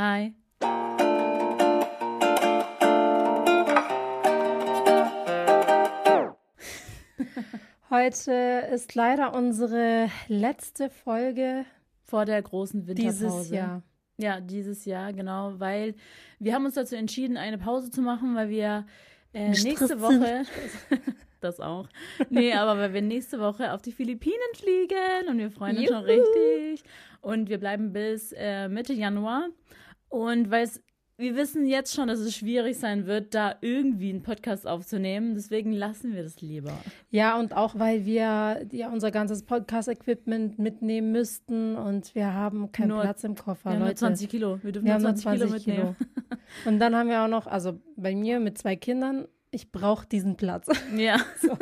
Hi. Heute ist leider unsere letzte Folge vor der großen Winterpause. Dieses Jahr. Ja, dieses Jahr, genau, weil wir haben uns dazu entschieden, eine Pause zu machen, weil wir äh, nächste Woche, das auch, nee, aber weil wir nächste Woche auf die Philippinen fliegen und wir freuen uns Juhu. schon richtig und wir bleiben bis äh, Mitte Januar und weil es wir wissen jetzt schon, dass es schwierig sein wird, da irgendwie einen Podcast aufzunehmen. Deswegen lassen wir das lieber. Ja, und auch weil wir ja unser ganzes Podcast-Equipment mitnehmen müssten und wir haben keinen nur, Platz im Koffer. Wir haben nur 20 Kilo. Wir dürfen wir nur 20, 20 Kilo mitnehmen. Kilo. Und dann haben wir auch noch, also bei mir mit zwei Kindern, ich brauche diesen Platz. Ja. So.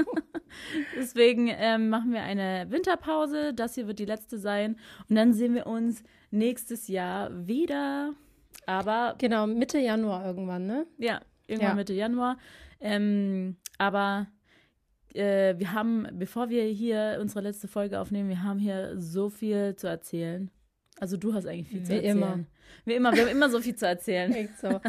Deswegen ähm, machen wir eine Winterpause. Das hier wird die letzte sein. Und dann sehen wir uns nächstes Jahr wieder. Aber. Genau, Mitte Januar irgendwann, ne? Ja, irgendwann ja. Mitte Januar. Ähm, aber äh, wir haben, bevor wir hier unsere letzte Folge aufnehmen, wir haben hier so viel zu erzählen. Also du hast eigentlich viel zu Wie erzählen. Immer. Wie immer. Wir haben immer so viel zu erzählen. Echt so.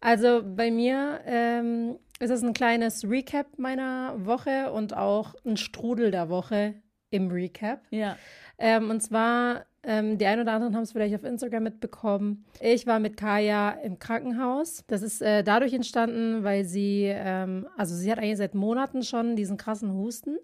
Also bei mir ähm, ist es ein kleines Recap meiner Woche und auch ein Strudel der Woche im Recap. Ja. Ähm, und zwar ähm, die einen oder anderen haben es vielleicht auf Instagram mitbekommen. Ich war mit Kaya im Krankenhaus. Das ist äh, dadurch entstanden, weil sie, ähm, also sie hat eigentlich seit Monaten schon diesen krassen Husten.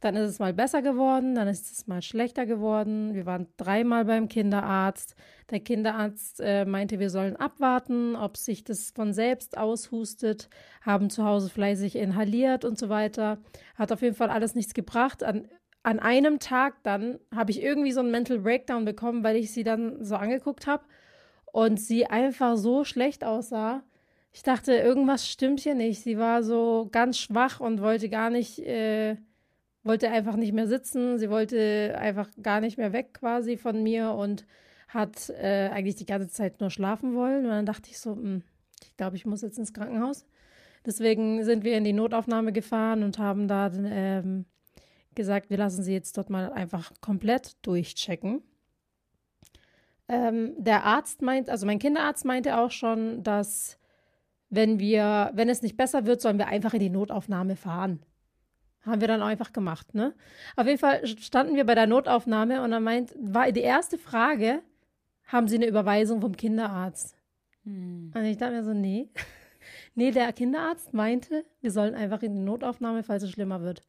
Dann ist es mal besser geworden, dann ist es mal schlechter geworden. Wir waren dreimal beim Kinderarzt. Der Kinderarzt äh, meinte, wir sollen abwarten, ob sich das von selbst aushustet, haben zu Hause fleißig inhaliert und so weiter. Hat auf jeden Fall alles nichts gebracht. An an einem Tag dann habe ich irgendwie so einen Mental Breakdown bekommen, weil ich sie dann so angeguckt habe und sie einfach so schlecht aussah. Ich dachte, irgendwas stimmt hier nicht. Sie war so ganz schwach und wollte gar nicht, äh, wollte einfach nicht mehr sitzen. Sie wollte einfach gar nicht mehr weg quasi von mir und hat äh, eigentlich die ganze Zeit nur schlafen wollen. Und dann dachte ich so, mh, hm, ich glaube, ich muss jetzt ins Krankenhaus. Deswegen sind wir in die Notaufnahme gefahren und haben da ähm, gesagt, wir lassen sie jetzt dort mal einfach komplett durchchecken. Ähm, der Arzt meint, also mein Kinderarzt meinte auch schon, dass wenn wir, wenn es nicht besser wird, sollen wir einfach in die Notaufnahme fahren. Haben wir dann auch einfach gemacht, ne? Auf jeden Fall standen wir bei der Notaufnahme und dann meint, war die erste Frage, haben Sie eine Überweisung vom Kinderarzt? Hm. Und ich dachte mir so, nee. nee, der Kinderarzt meinte, wir sollen einfach in die Notaufnahme, falls es schlimmer wird.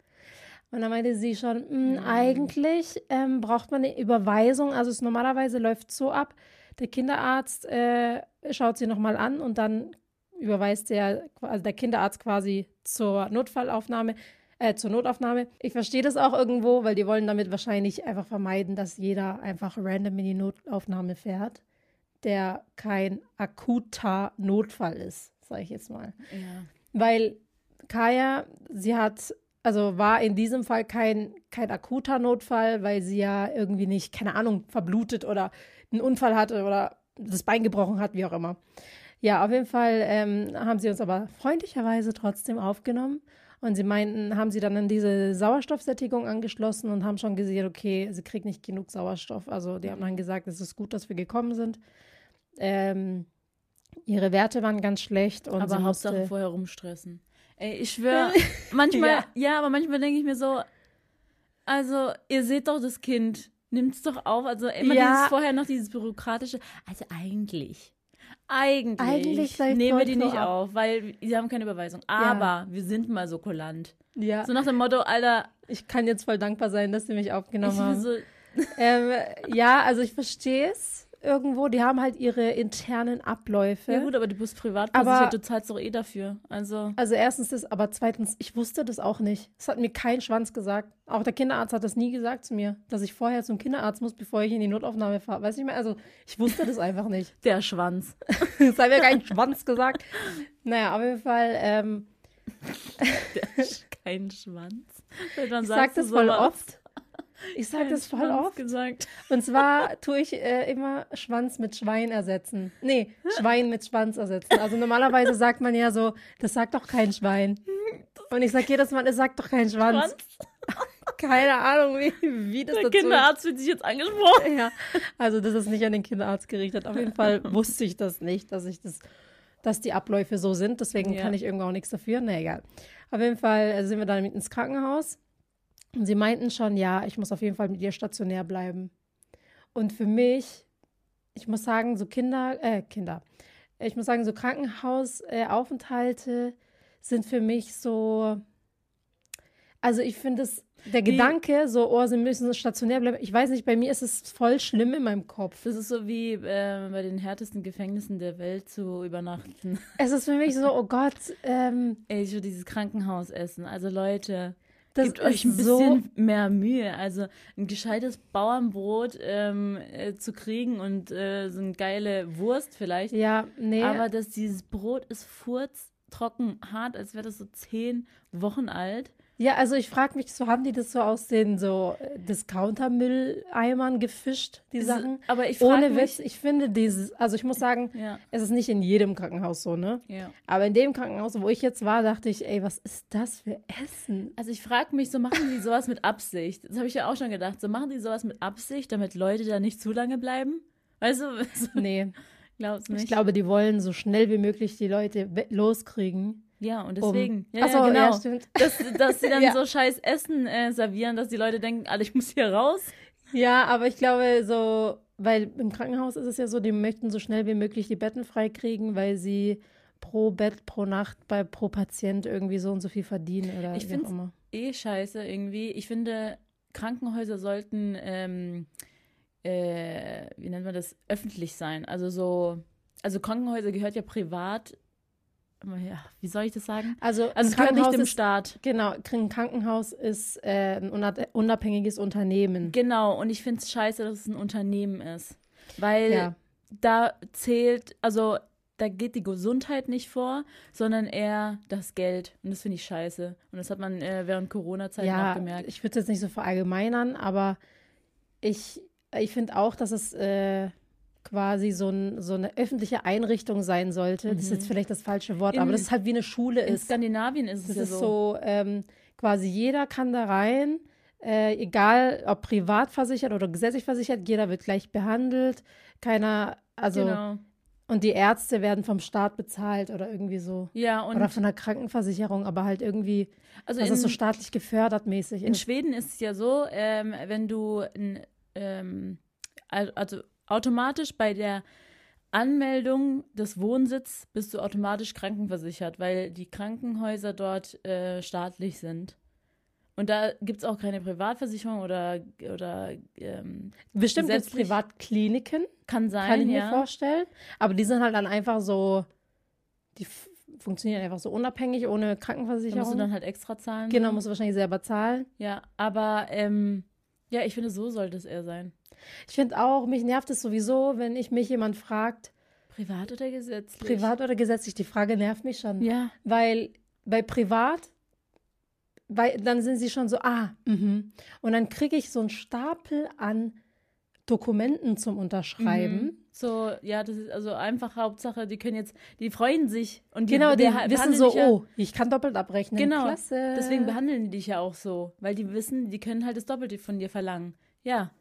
Und dann meinte sie schon, mh, mhm. eigentlich ähm, braucht man eine Überweisung. Also es normalerweise läuft so ab, der Kinderarzt äh, schaut sie nochmal an und dann überweist der, also der Kinderarzt quasi zur Notfallaufnahme, äh, zur Notaufnahme. Ich verstehe das auch irgendwo, weil die wollen damit wahrscheinlich einfach vermeiden, dass jeder einfach random in die Notaufnahme fährt, der kein akuter Notfall ist, sage ich jetzt mal. Ja. Weil Kaya, sie hat also war in diesem Fall kein, kein akuter Notfall, weil sie ja irgendwie nicht, keine Ahnung, verblutet oder einen Unfall hatte oder das Bein gebrochen hat, wie auch immer. Ja, auf jeden Fall ähm, haben sie uns aber freundlicherweise trotzdem aufgenommen. Und sie meinten, haben sie dann an diese Sauerstoffsättigung angeschlossen und haben schon gesehen, okay, sie kriegt nicht genug Sauerstoff. Also die haben dann gesagt, es ist gut, dass wir gekommen sind. Ähm, ihre Werte waren ganz schlecht. Und aber Hauptsache vorher rumstressen. Ey, ich schwöre, manchmal, ja. ja, aber manchmal denke ich mir so, also, ihr seht doch das Kind, nimmt's doch auf. Also immer ja. dieses vorher noch dieses bürokratische. Also eigentlich. Eigentlich, eigentlich nehmen wir die nicht ab. auf, weil sie haben keine Überweisung. Aber ja. wir sind mal so kulant. Ja. So nach dem Motto, Alter. Ich kann jetzt voll dankbar sein, dass sie mich aufgenommen haben. So ähm, ja, also ich verstehe es irgendwo, die haben halt ihre internen Abläufe. Ja gut, aber du bist privat versichert, du zahlst doch eh dafür. Also. Also erstens das, aber zweitens, ich wusste das auch nicht. Das hat mir kein Schwanz gesagt. Auch der Kinderarzt hat das nie gesagt zu mir, dass ich vorher zum Kinderarzt muss, bevor ich in die Notaufnahme fahre. Weiß ich mehr, also ich wusste das einfach nicht. Der Schwanz. das hat mir kein Schwanz gesagt. Naja, auf jeden Fall, ähm, Der, kein Schwanz. Ich sag das voll oft. Ich sage das voll Schwanz oft. Gesagt. Und zwar tue ich äh, immer Schwanz mit Schwein ersetzen. Nee, Schwein mit Schwanz ersetzen. Also normalerweise sagt man ja so, das sagt doch kein Schwein. Und ich sage jedes Mal, es sagt doch kein Schwanz. Schwanz. keine Ahnung, wie, wie das Der dazu Kinderarzt fühlt sich jetzt angesprochen. Ja, also das ist nicht an den Kinderarzt gerichtet. Auf jeden Fall wusste ich das nicht, dass ich das, dass die Abläufe so sind. Deswegen ja. kann ich irgendwo auch nichts dafür. Na egal. Auf jeden Fall sind wir dann mit ins Krankenhaus. Und sie meinten schon, ja, ich muss auf jeden Fall mit ihr stationär bleiben. Und für mich, ich muss sagen, so Kinder, äh, Kinder, ich muss sagen, so Krankenhausaufenthalte sind für mich so, also ich finde es, der wie, Gedanke, so, oh, sie müssen stationär bleiben, ich weiß nicht, bei mir ist es voll schlimm in meinem Kopf. Das ist so wie äh, bei den härtesten Gefängnissen der Welt zu übernachten. Es ist für mich so, oh Gott. Ähm, Ey, so dieses Krankenhausessen. Also Leute, das Gebt euch ein bisschen so mehr Mühe. Also ein gescheites Bauernbrot ähm, äh, zu kriegen und äh, so eine geile Wurst vielleicht. Ja, nee. Aber dass dieses Brot ist furztrocken hart, als wäre das so zehn Wochen alt. Ja, also ich frage mich, so haben die das so aus den so äh, Discounter-Mülleimern gefischt, die ist, Sachen? Aber ich frage Ohne Witz, ich finde dieses, also ich muss sagen, ja. es ist nicht in jedem Krankenhaus so, ne? Ja. Aber in dem Krankenhaus, wo ich jetzt war, dachte ich, ey, was ist das für Essen? Also ich frage mich, so machen die sowas mit Absicht? Das habe ich ja auch schon gedacht. So machen die sowas mit Absicht, damit Leute da nicht zu lange bleiben? Weißt du? nee. Glaubst nicht? Ich glaube, die wollen so schnell wie möglich die Leute loskriegen. Ja, und deswegen. Um. Ja, Achso, ja, genau. Ja, stimmt. Dass, dass sie dann ja. so scheiß Essen äh, servieren, dass die Leute denken, Alter, ich muss hier raus. Ja, aber ich glaube so, weil im Krankenhaus ist es ja so, die möchten so schnell wie möglich die Betten freikriegen, weil sie pro Bett, pro Nacht, bei pro Patient irgendwie so und so viel verdienen oder ich finde immer. eh scheiße irgendwie. Ich finde, Krankenhäuser sollten, ähm, äh, wie nennt man das, öffentlich sein. Also so, also Krankenhäuser gehört ja privat ja, wie soll ich das sagen? Also, also es gehört nicht dem Staat. Genau, ein Krankenhaus ist äh, ein unabhängiges Unternehmen. Genau, und ich finde es scheiße, dass es ein Unternehmen ist. Weil ja. da zählt, also da geht die Gesundheit nicht vor, sondern eher das Geld. Und das finde ich scheiße. Und das hat man äh, während Corona-Zeit ja, auch gemerkt. Ich würde es jetzt nicht so verallgemeinern, aber ich, ich finde auch, dass es äh, quasi so, ein, so eine öffentliche Einrichtung sein sollte. Mhm. Das ist jetzt mhm. vielleicht das falsche Wort, in, aber das ist halt wie eine Schule in ist. In Skandinavien ist es das ja ist so. so ähm, quasi jeder kann da rein, äh, egal ob privat versichert oder gesetzlich versichert, jeder wird gleich behandelt. Keiner, also genau. Und die Ärzte werden vom Staat bezahlt oder irgendwie so. Ja, und. Oder von der Krankenversicherung, aber halt irgendwie, also dass in, es so staatlich gefördert mäßig in ist. In Schweden ist es ja so, ähm, wenn du ein, ähm, also automatisch bei der Anmeldung des Wohnsitzes bist du automatisch krankenversichert, weil die Krankenhäuser dort äh, staatlich sind. Und da gibt es auch keine Privatversicherung oder, oder ähm, Bestimmt jetzt Privatkliniken. Kann sein, Kann ich ja. mir vorstellen. Aber die sind halt dann einfach so, die funktionieren einfach so unabhängig, ohne Krankenversicherung. Da musst du dann halt extra zahlen. Genau, musst du wahrscheinlich selber zahlen. Ja, aber ähm, ja, ich finde, so sollte es eher sein. Ich finde auch, mich nervt es sowieso, wenn ich mich jemand fragt. Privat oder gesetzlich? Privat oder gesetzlich, die Frage nervt mich schon. Ja. Weil bei privat, weil dann sind sie schon so, ah, mhm. Und dann kriege ich so einen Stapel an Dokumenten zum Unterschreiben. Mhm. So, ja, das ist also einfach Hauptsache, die können jetzt, die freuen sich und die, genau, die, die wissen so, ja, oh, ich kann doppelt abrechnen. Genau, Klasse. deswegen behandeln die dich ja auch so, weil die wissen, die können halt das Doppelte von dir verlangen. Ja,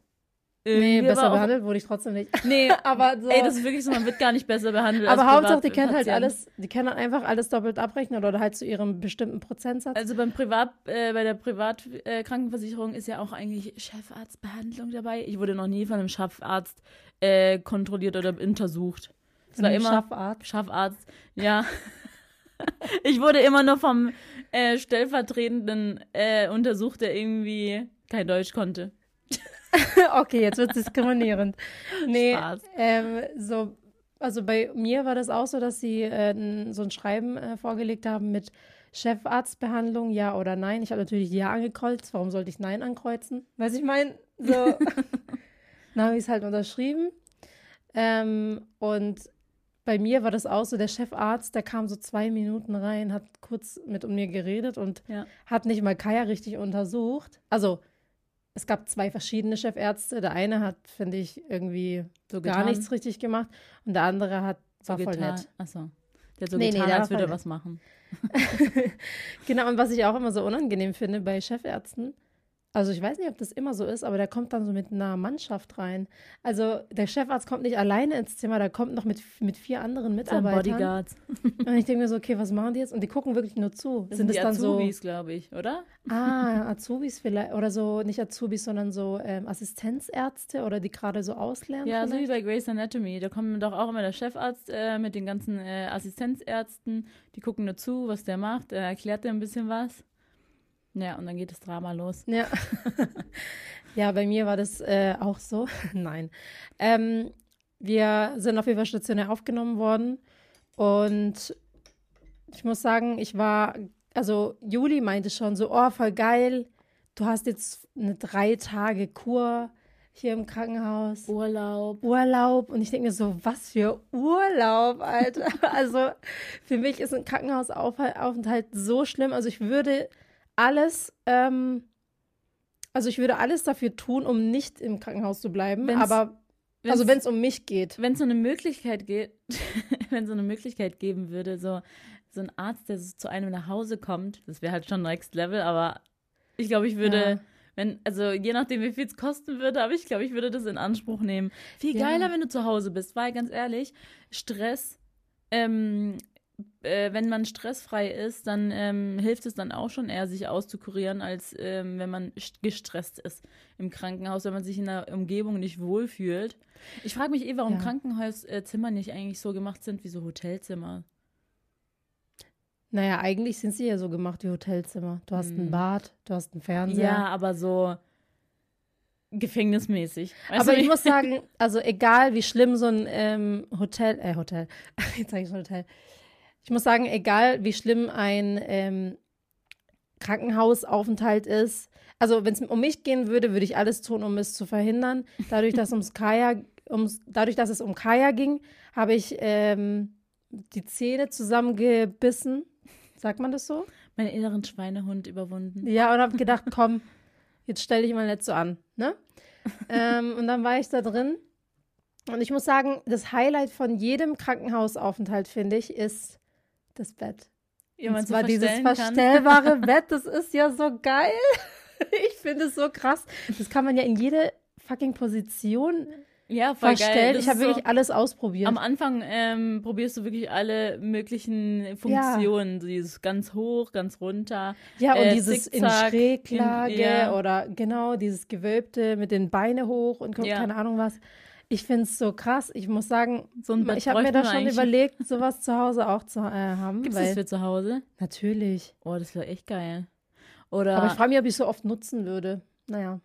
Nee, besser behandelt wurde ich trotzdem nicht. Nee, aber so. Ey, das ist wirklich so, man wird gar nicht besser behandelt. aber Hauptsache, die können halt alles, die können einfach alles doppelt abrechnen oder halt zu ihrem bestimmten Prozentsatz. Also beim Privat, äh, bei der Privatkrankenversicherung äh, ist ja auch eigentlich Chefarztbehandlung dabei. Ich wurde noch nie von einem Chefarzt äh, kontrolliert oder untersucht. Es war immer Chefarzt. Chefarzt, ja. ich wurde immer nur vom äh, stellvertretenden äh, untersucht, der irgendwie kein Deutsch konnte. okay, jetzt wird es diskriminierend. Nee. Ähm, so, also bei mir war das auch so, dass sie äh, so ein Schreiben äh, vorgelegt haben mit Chefarztbehandlung, ja oder nein. Ich habe natürlich ja angekreuzt. Warum sollte ich nein ankreuzen? Weiß ich meine, so. dann habe ich es halt unterschrieben. Ähm, und bei mir war das auch so, der Chefarzt, der kam so zwei Minuten rein, hat kurz mit um mir geredet und ja. hat nicht mal Kaya richtig untersucht. Also es gab zwei verschiedene Chefärzte. Der eine hat, finde ich, irgendwie so gar nichts richtig gemacht und der andere hat war so voll getan. nett. Achso. Der hat so nee, getan, nee, als würde er was machen. genau, und was ich auch immer so unangenehm finde bei Chefärzten, also ich weiß nicht, ob das immer so ist, aber der kommt dann so mit einer Mannschaft rein. Also der Chefarzt kommt nicht alleine ins Zimmer, der kommt noch mit, mit vier anderen Mitarbeitern. Bodyguards. Und ich denke mir so, okay, was machen die jetzt? Und die gucken wirklich nur zu. Das sind, sind das dann Azubis, so, glaube ich, oder? Ah, Azubis vielleicht. Oder so, nicht Azubis, sondern so ähm, Assistenzärzte oder die gerade so auslernen. Ja, vielleicht? so wie bei Grey's Anatomy. Da kommt doch auch immer der Chefarzt äh, mit den ganzen äh, Assistenzärzten. Die gucken nur zu, was der macht. Er erklärt dir ein bisschen was. Ja, und dann geht das Drama los. Ja, ja bei mir war das äh, auch so. Nein. Ähm, wir sind auf jeden Fall stationär aufgenommen worden. Und ich muss sagen, ich war, also Juli meinte schon so, oh, voll geil. Du hast jetzt eine drei Tage Kur hier im Krankenhaus. Urlaub. Urlaub. Und ich denke mir so, was für Urlaub, Alter. also für mich ist ein Krankenhausaufenthalt so schlimm. Also ich würde alles, ähm, also ich würde alles dafür tun, um nicht im Krankenhaus zu bleiben. Wenn's, aber wenn's, also wenn es um mich geht. Wenn es so eine Möglichkeit geht, wenn so eine Möglichkeit geben würde, so, so ein Arzt, der so zu einem nach Hause kommt, das wäre halt schon Next Level, aber ich glaube, ich würde. Ja. Wenn, also je nachdem, wie viel es kosten würde, aber ich glaube, ich würde das in Anspruch nehmen. Viel geiler, ja. wenn du zu Hause bist, weil ganz ehrlich, Stress ähm, äh, wenn man stressfrei ist, dann ähm, hilft es dann auch schon eher, sich auszukurieren, als ähm, wenn man gestresst ist im Krankenhaus, wenn man sich in der Umgebung nicht wohlfühlt. Ich frage mich eh, warum ja. Krankenhauszimmer nicht eigentlich so gemacht sind wie so Hotelzimmer. Naja, eigentlich sind sie ja so gemacht wie Hotelzimmer. Du hast hm. ein Bad, du hast einen Fernseher. Ja, aber so gefängnismäßig. Weißt aber ich muss sagen, also egal wie schlimm so ein ähm, Hotel, äh, Hotel, jetzt sage ich schon Hotel, ich muss sagen, egal wie schlimm ein ähm, Krankenhausaufenthalt ist, also wenn es um mich gehen würde, würde ich alles tun, um es zu verhindern. Dadurch, dass, ums Kaya, ums, dadurch, dass es um Kaya ging, habe ich ähm, die Zähne zusammengebissen. Sagt man das so? Meinen inneren Schweinehund überwunden. Ja, und habe gedacht, komm, jetzt stell dich mal nicht so an. Ne? ähm, und dann war ich da drin. Und ich muss sagen, das Highlight von jedem Krankenhausaufenthalt, finde ich, ist das Bett. Ja, und zwar so dieses verstellbare Bett, das ist ja so geil. ich finde es so krass. Das kann man ja in jede fucking Position ja, voll verstellen. Ich habe so, wirklich alles ausprobiert. Am Anfang ähm, probierst du wirklich alle möglichen Funktionen. Ja. Dieses ganz hoch, ganz runter. Ja, und äh, dieses Zickzack, in Schräglage in, ja. oder genau, dieses Gewölbte mit den Beinen hoch und keine Ahnung was. Ich finde es so krass. Ich muss sagen, so ich habe mir da schon überlegt, sowas zu Hause auch zu äh, haben. Gibt es das für zu Hause? Natürlich. Oh, das wäre echt geil. Oder Aber ich frage mich, ob ich so oft nutzen würde. Naja.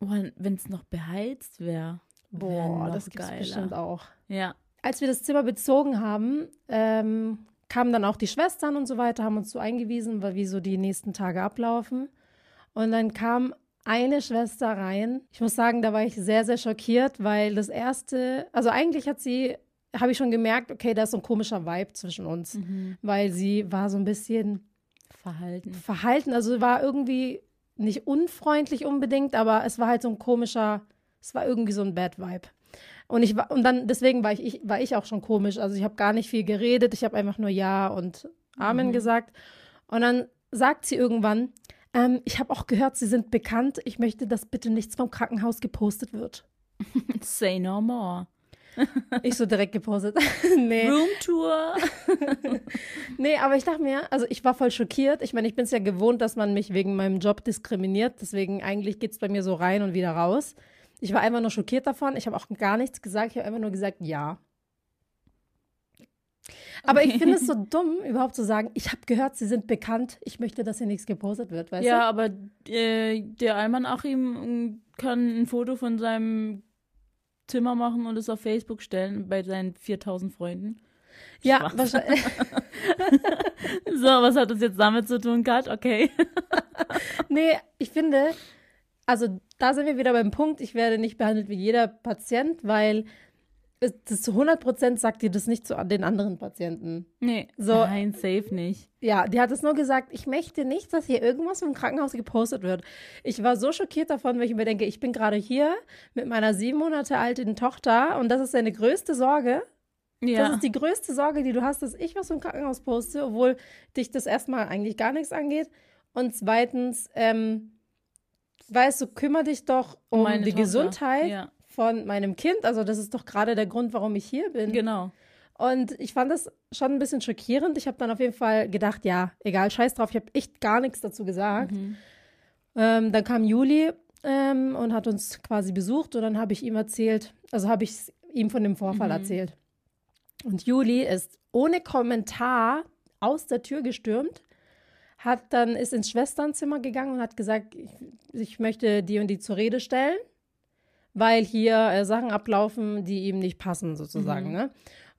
Oh, wenn es noch beheizt wäre. Boah, das gibt es bestimmt auch. Ja. Als wir das Zimmer bezogen haben, ähm, kamen dann auch die Schwestern und so weiter, haben uns so eingewiesen, wie so die nächsten Tage ablaufen. Und dann kam eine Schwester rein. Ich muss sagen, da war ich sehr, sehr schockiert, weil das erste, also eigentlich hat sie, habe ich schon gemerkt, okay, da ist so ein komischer Vibe zwischen uns, mhm. weil sie war so ein bisschen verhalten. Verhalten, also war irgendwie nicht unfreundlich unbedingt, aber es war halt so ein komischer, es war irgendwie so ein Bad Vibe. Und ich war, und dann deswegen war ich, ich war ich auch schon komisch. Also ich habe gar nicht viel geredet, ich habe einfach nur Ja und Amen mhm. gesagt. Und dann sagt sie irgendwann, ähm, ich habe auch gehört, Sie sind bekannt. Ich möchte, dass bitte nichts vom Krankenhaus gepostet wird. Say no more. ich so direkt gepostet. nee. Roomtour. nee, aber ich dachte mir, also ich war voll schockiert. Ich meine, ich bin es ja gewohnt, dass man mich wegen meinem Job diskriminiert. Deswegen eigentlich geht es bei mir so rein und wieder raus. Ich war einfach nur schockiert davon. Ich habe auch gar nichts gesagt. Ich habe einfach nur gesagt, ja. Aber okay. ich finde es so dumm, überhaupt zu sagen, ich habe gehört, sie sind bekannt, ich möchte, dass hier nichts gepostet wird, weißt ja, du? Ja, aber äh, der Alman Achim kann ein Foto von seinem Zimmer machen und es auf Facebook stellen bei seinen 4000 Freunden. Ja, wahrscheinlich. so, was hat das jetzt damit zu tun, Kat? Okay. nee, ich finde, also da sind wir wieder beim Punkt, ich werde nicht behandelt wie jeder Patient, weil das zu 100% sagt dir das nicht zu den anderen Patienten. Nee, so, nein, safe nicht. Ja, die hat es nur gesagt, ich möchte nicht, dass hier irgendwas im Krankenhaus gepostet wird. Ich war so schockiert davon, weil ich mir denke, ich bin gerade hier mit meiner sieben Monate alten Tochter und das ist deine größte Sorge. Ja. Das ist die größte Sorge, die du hast, dass ich was im Krankenhaus poste, obwohl dich das erstmal eigentlich gar nichts angeht. Und zweitens, ähm, weißt du, kümmere dich doch um Meine die Tochter, Gesundheit ja. Von meinem Kind. Also das ist doch gerade der Grund, warum ich hier bin. Genau. Und ich fand das schon ein bisschen schockierend. Ich habe dann auf jeden Fall gedacht, ja, egal, scheiß drauf. Ich habe echt gar nichts dazu gesagt. Mhm. Ähm, dann kam Juli ähm, und hat uns quasi besucht und dann habe ich ihm erzählt, also habe ich ihm von dem Vorfall Mhm. erzählt. Und Juli ist ohne Kommentar aus der Tür gestürmt, hat dann ist ins Schwesternzimmer gegangen und hat gesagt, ich, ich möchte die und die zur Rede stellen, weil hier äh, Sachen ablaufen, die ihm nicht passen sozusagen. Mhm. Ne?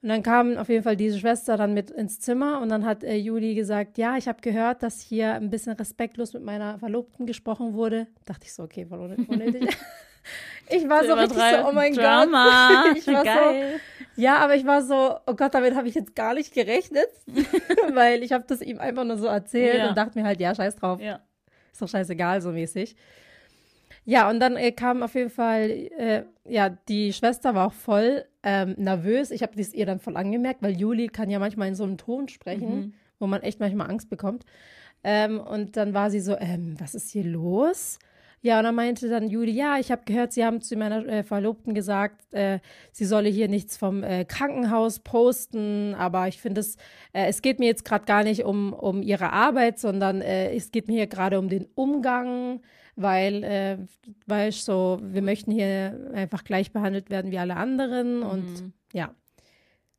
Und dann kam auf jeden Fall diese Schwester dann mit ins Zimmer und dann hat äh, Juli gesagt, ja, ich habe gehört, dass hier ein bisschen respektlos mit meiner Verlobten gesprochen wurde. Dachte ich so, okay, voll unnö- unnötig. ich war so richtig so, oh mein Drama. Gott. Ich war Geil. so, ja, aber ich war so, oh Gott, damit habe ich jetzt gar nicht gerechnet, weil ich habe das ihm einfach nur so erzählt Ja. und dachte mir halt, ja, scheiß drauf, Ja. ist doch scheißegal, so mäßig. Ja, und dann äh, kam auf jeden Fall, äh, ja, die Schwester war auch voll ähm, nervös. Ich habe das ihr dann voll angemerkt, weil Juli kann ja manchmal in so einem Ton sprechen, Mhm. wo man echt manchmal Angst bekommt. Ähm, und dann war sie so, ähm, was ist hier los? Ja, und dann meinte dann Juli, ja, ich habe gehört, Sie haben zu meiner äh, Verlobten gesagt, äh, sie solle hier nichts vom äh, Krankenhaus posten, aber ich finde es, äh, es geht mir jetzt gerade gar nicht um, um ihre Arbeit, sondern äh, es geht mir hier gerade um den Umgang, weil, äh, weißt so, wir möchten hier einfach gleich behandelt werden wie alle anderen und Mhm. ja.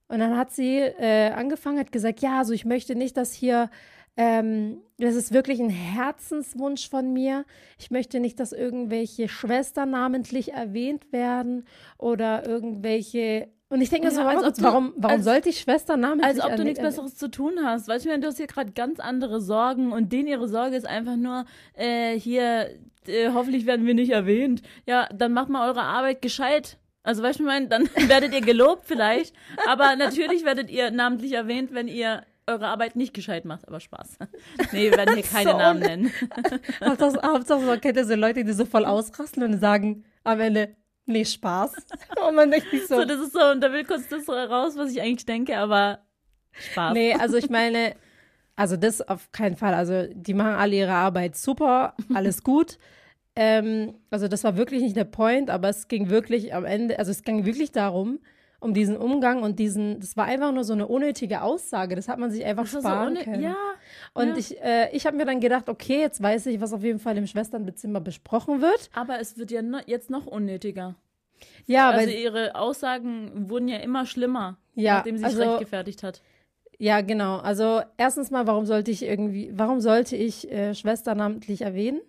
Und dann hat sie äh, angefangen, hat gesagt, ja, also ich möchte nicht, dass hier, ähm, das ist wirklich ein Herzenswunsch von mir. Ich möchte nicht, dass irgendwelche Schwestern namentlich erwähnt werden oder irgendwelche. Und ich denke mir so, Ja, ob du- warum, warum als- sollte ich Schwester namentlich Als ob du nichts Besseres zu tun hast. Weißt du, du hast hier gerade ganz andere Sorgen und denen ihre Sorge ist einfach nur, äh, hier, äh, hoffentlich werden wir nicht erwähnt. Ja, dann macht mal eure Arbeit gescheit. Also, weißt du, ich meine, dann werdet ihr gelobt vielleicht, aber natürlich werdet ihr namentlich erwähnt, wenn ihr eure Arbeit nicht gescheit macht, aber Spaß. Nee, wir werden hier keine So Namen ne- nennen. Hauptsache, Hauptsache, man kennt ja so Leute, die so voll ausrasten und sagen am Ende, nee, Spaß. Und man denkt sich so, So, das ist so, und da will kurz das raus, was ich eigentlich denke, aber Spaß. Nee, also ich meine, also das auf keinen Fall. Also die machen alle ihre Arbeit super, alles gut. Ähm, also das war wirklich nicht der Point, aber es ging wirklich am Ende, also es ging wirklich darum, um diesen Umgang und diesen, das war einfach nur so eine unnötige Aussage. Das hat man sich einfach Das so sparen ohne- können. Ja, Und ja. ich, äh, ich habe mir dann gedacht, okay, jetzt weiß ich, was auf jeden Fall im Schwesternzimmer besprochen wird. aber es wird ja no, jetzt noch unnötiger. Ja, also weil, ihre Aussagen wurden ja immer schlimmer, Ja, nachdem sie sich also- rechtgefertigt hat. Ja, genau. Also erstens mal, warum sollte ich irgendwie, warum sollte ich äh, Schwester namentlich erwähnen?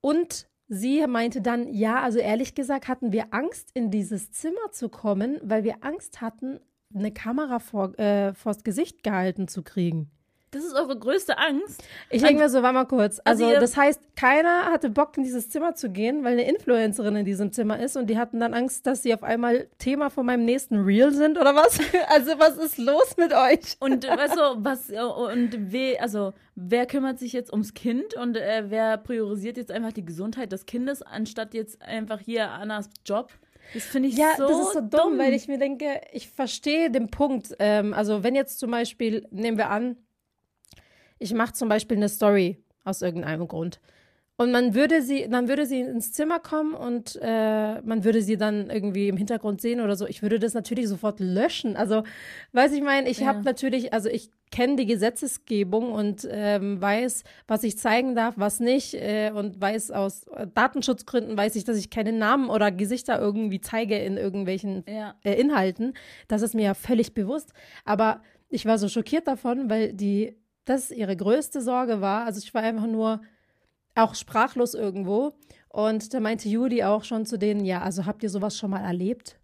Und sie meinte dann, ja, also ehrlich gesagt hatten wir Angst, in dieses Zimmer zu kommen, weil wir Angst hatten, eine Kamera vor, äh, vors Gesicht gehalten zu kriegen. Das ist eure größte Angst. Ich denke mir so, warte mal kurz. Also, Also das heißt, keiner hatte Bock, in dieses Zimmer zu gehen, weil eine Influencerin in diesem Zimmer ist und die hatten dann Angst, dass sie auf einmal Thema von meinem nächsten Reel sind oder was? Also, was ist los mit euch? Und weißt du, was und we, also wer kümmert sich jetzt ums Kind und äh, wer priorisiert jetzt einfach die Gesundheit des Kindes, anstatt jetzt einfach hier Annas Job? Das finde ich Ja, so das ist so dumm, weil ich mir denke, ich verstehe den Punkt. Ähm, also wenn jetzt zum Beispiel, nehmen wir an, ich mache zum Beispiel eine Story aus irgendeinem Grund. Und man würde sie, dann würde sie ins Zimmer kommen und äh, man würde sie dann irgendwie im Hintergrund sehen oder so. Ich würde das natürlich sofort löschen. Also, weiß ich meine, ich Ja. habe natürlich, also ich kenne die Gesetzesgebung und ähm, weiß, was ich zeigen darf, was nicht äh, und weiß aus äh, Datenschutzgründen weiß ich, dass ich keine Namen oder Gesichter irgendwie zeige in irgendwelchen ja. äh, Inhalten. Das ist mir ja völlig bewusst. Aber ich war so schockiert davon, weil die, das ihre größte Sorge war. Also ich war einfach nur auch sprachlos irgendwo. Und da meinte Judy auch schon zu denen, ja, also habt ihr sowas schon mal erlebt?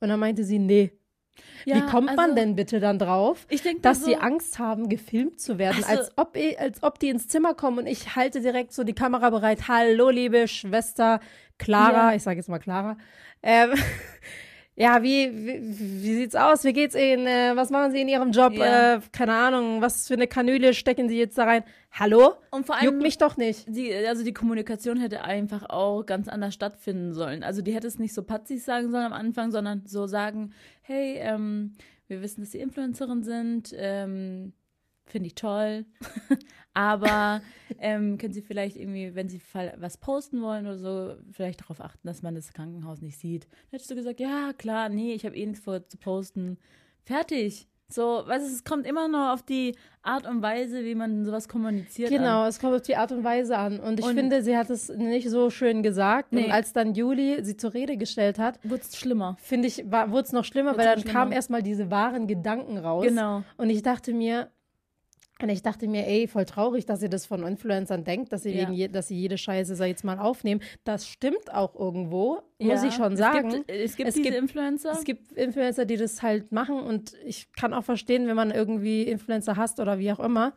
Und dann meinte sie, nee. ja Wie kommt man also, denn bitte dann drauf? Dass so, sie Angst haben, gefilmt zu werden, Also- als, ob, ich, als ob die ins Zimmer kommen und ich halte direkt so die Kamera bereit. Hallo, liebe Schwester Clara, Ja. ich sage jetzt mal Clara. Ähm, ja, wie, wie, wie sieht's aus? Wie geht's Ihnen? Äh, was machen Sie in Ihrem Job? Ja. Äh, keine Ahnung, was für eine Kanüle stecken Sie jetzt da rein? Hallo? und vor allem Juckt mich doch nicht. die, also die Kommunikation hätte einfach auch ganz anders stattfinden sollen. Also die hätte es nicht so patzig sagen sollen am Anfang, sondern so sagen, hey, ähm, wir wissen, dass Sie Influencerin sind, ähm, finde ich toll. Aber ähm, können Sie vielleicht irgendwie, wenn Sie was posten wollen oder so, vielleicht darauf achten, dass man das Krankenhaus nicht sieht. Dann hättest du gesagt, ja, klar, nee, ich habe eh nichts vor zu posten. Fertig. So, weißt du, es kommt immer noch auf die Art und Weise, wie man sowas kommuniziert. Genau, an. es kommt auf die Art und Weise an. Und ich und finde, sie hat es nicht so schön gesagt. Nee. Und als dann Juli sie zur Rede gestellt hat, wurde es schlimmer. Finde ich, wurde es noch schlimmer, wurd's weil dann kamen erstmal diese wahren Gedanken raus. Genau. Und ich dachte mir, und ich dachte mir, ey, voll traurig, dass ihr das von Influencern denkt, dass sie, ja. wegen je, dass sie jede Scheiße, sag jetzt mal, aufnehmen. Das stimmt auch irgendwo, ja. muss ich schon sagen. Es gibt, es gibt es diese gibt, Influencer. Es gibt Influencer, die das halt machen und ich kann auch verstehen, wenn man irgendwie Influencer hasst oder wie auch immer.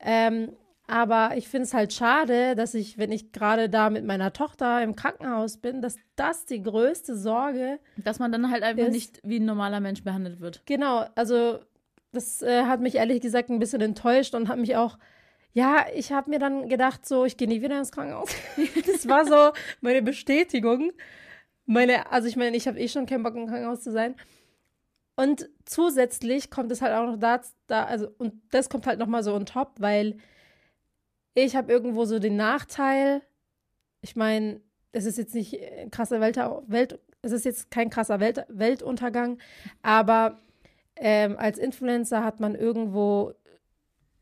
Ähm, aber ich finde es halt schade, dass ich, wenn ich gerade da mit meiner Tochter im Krankenhaus bin, dass das die größte Sorge Dass man dann halt einfach ist, nicht wie ein normaler Mensch behandelt wird. Genau, also das äh, hat mich ehrlich gesagt ein bisschen enttäuscht und hat mich auch, ja, ich habe mir dann gedacht, so, ich gehe nie wieder ins Krankenhaus. das war so meine Bestätigung. Meine, also ich meine, ich habe eh schon keinen Bock im Krankenhaus zu sein. Und zusätzlich kommt es halt auch noch da, da also, und das kommt halt nochmal so on top, weil ich habe irgendwo so den Nachteil, ich meine, es ist jetzt nicht krasser Welt, Welt es ist jetzt kein krasser Welt, Weltuntergang, aber ähm, als Influencer hat man irgendwo,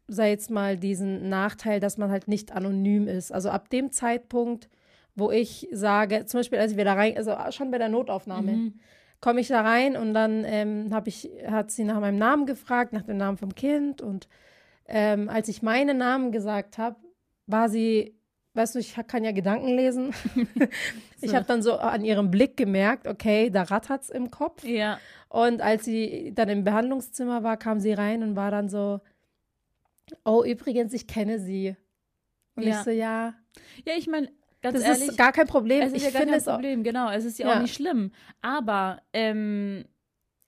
sei jetzt mal, diesen Nachteil, dass man halt nicht anonym ist. Also ab dem Zeitpunkt, wo ich sage, zum Beispiel, als wir da rein, also schon bei der Notaufnahme, mhm. komme ich da rein und dann ähm, ich, hat sie nach meinem Namen gefragt, nach dem Namen vom Kind. Und ähm, als ich meinen Namen gesagt habe, war sie weißt du, ich kann ja Gedanken lesen. ich habe dann so an ihrem Blick gemerkt, okay, da rattert's im Kopf. Ja. Und als sie dann im Behandlungszimmer war, kam sie rein und war dann so, oh, übrigens, ich kenne sie. Und ja. ich so, ja. Ja, ich meine, ganz das ehrlich. ist gar kein Problem. Es ist ich ja gar kein Problem, genau. Es ist ja, ja, auch nicht schlimm. Aber, ähm,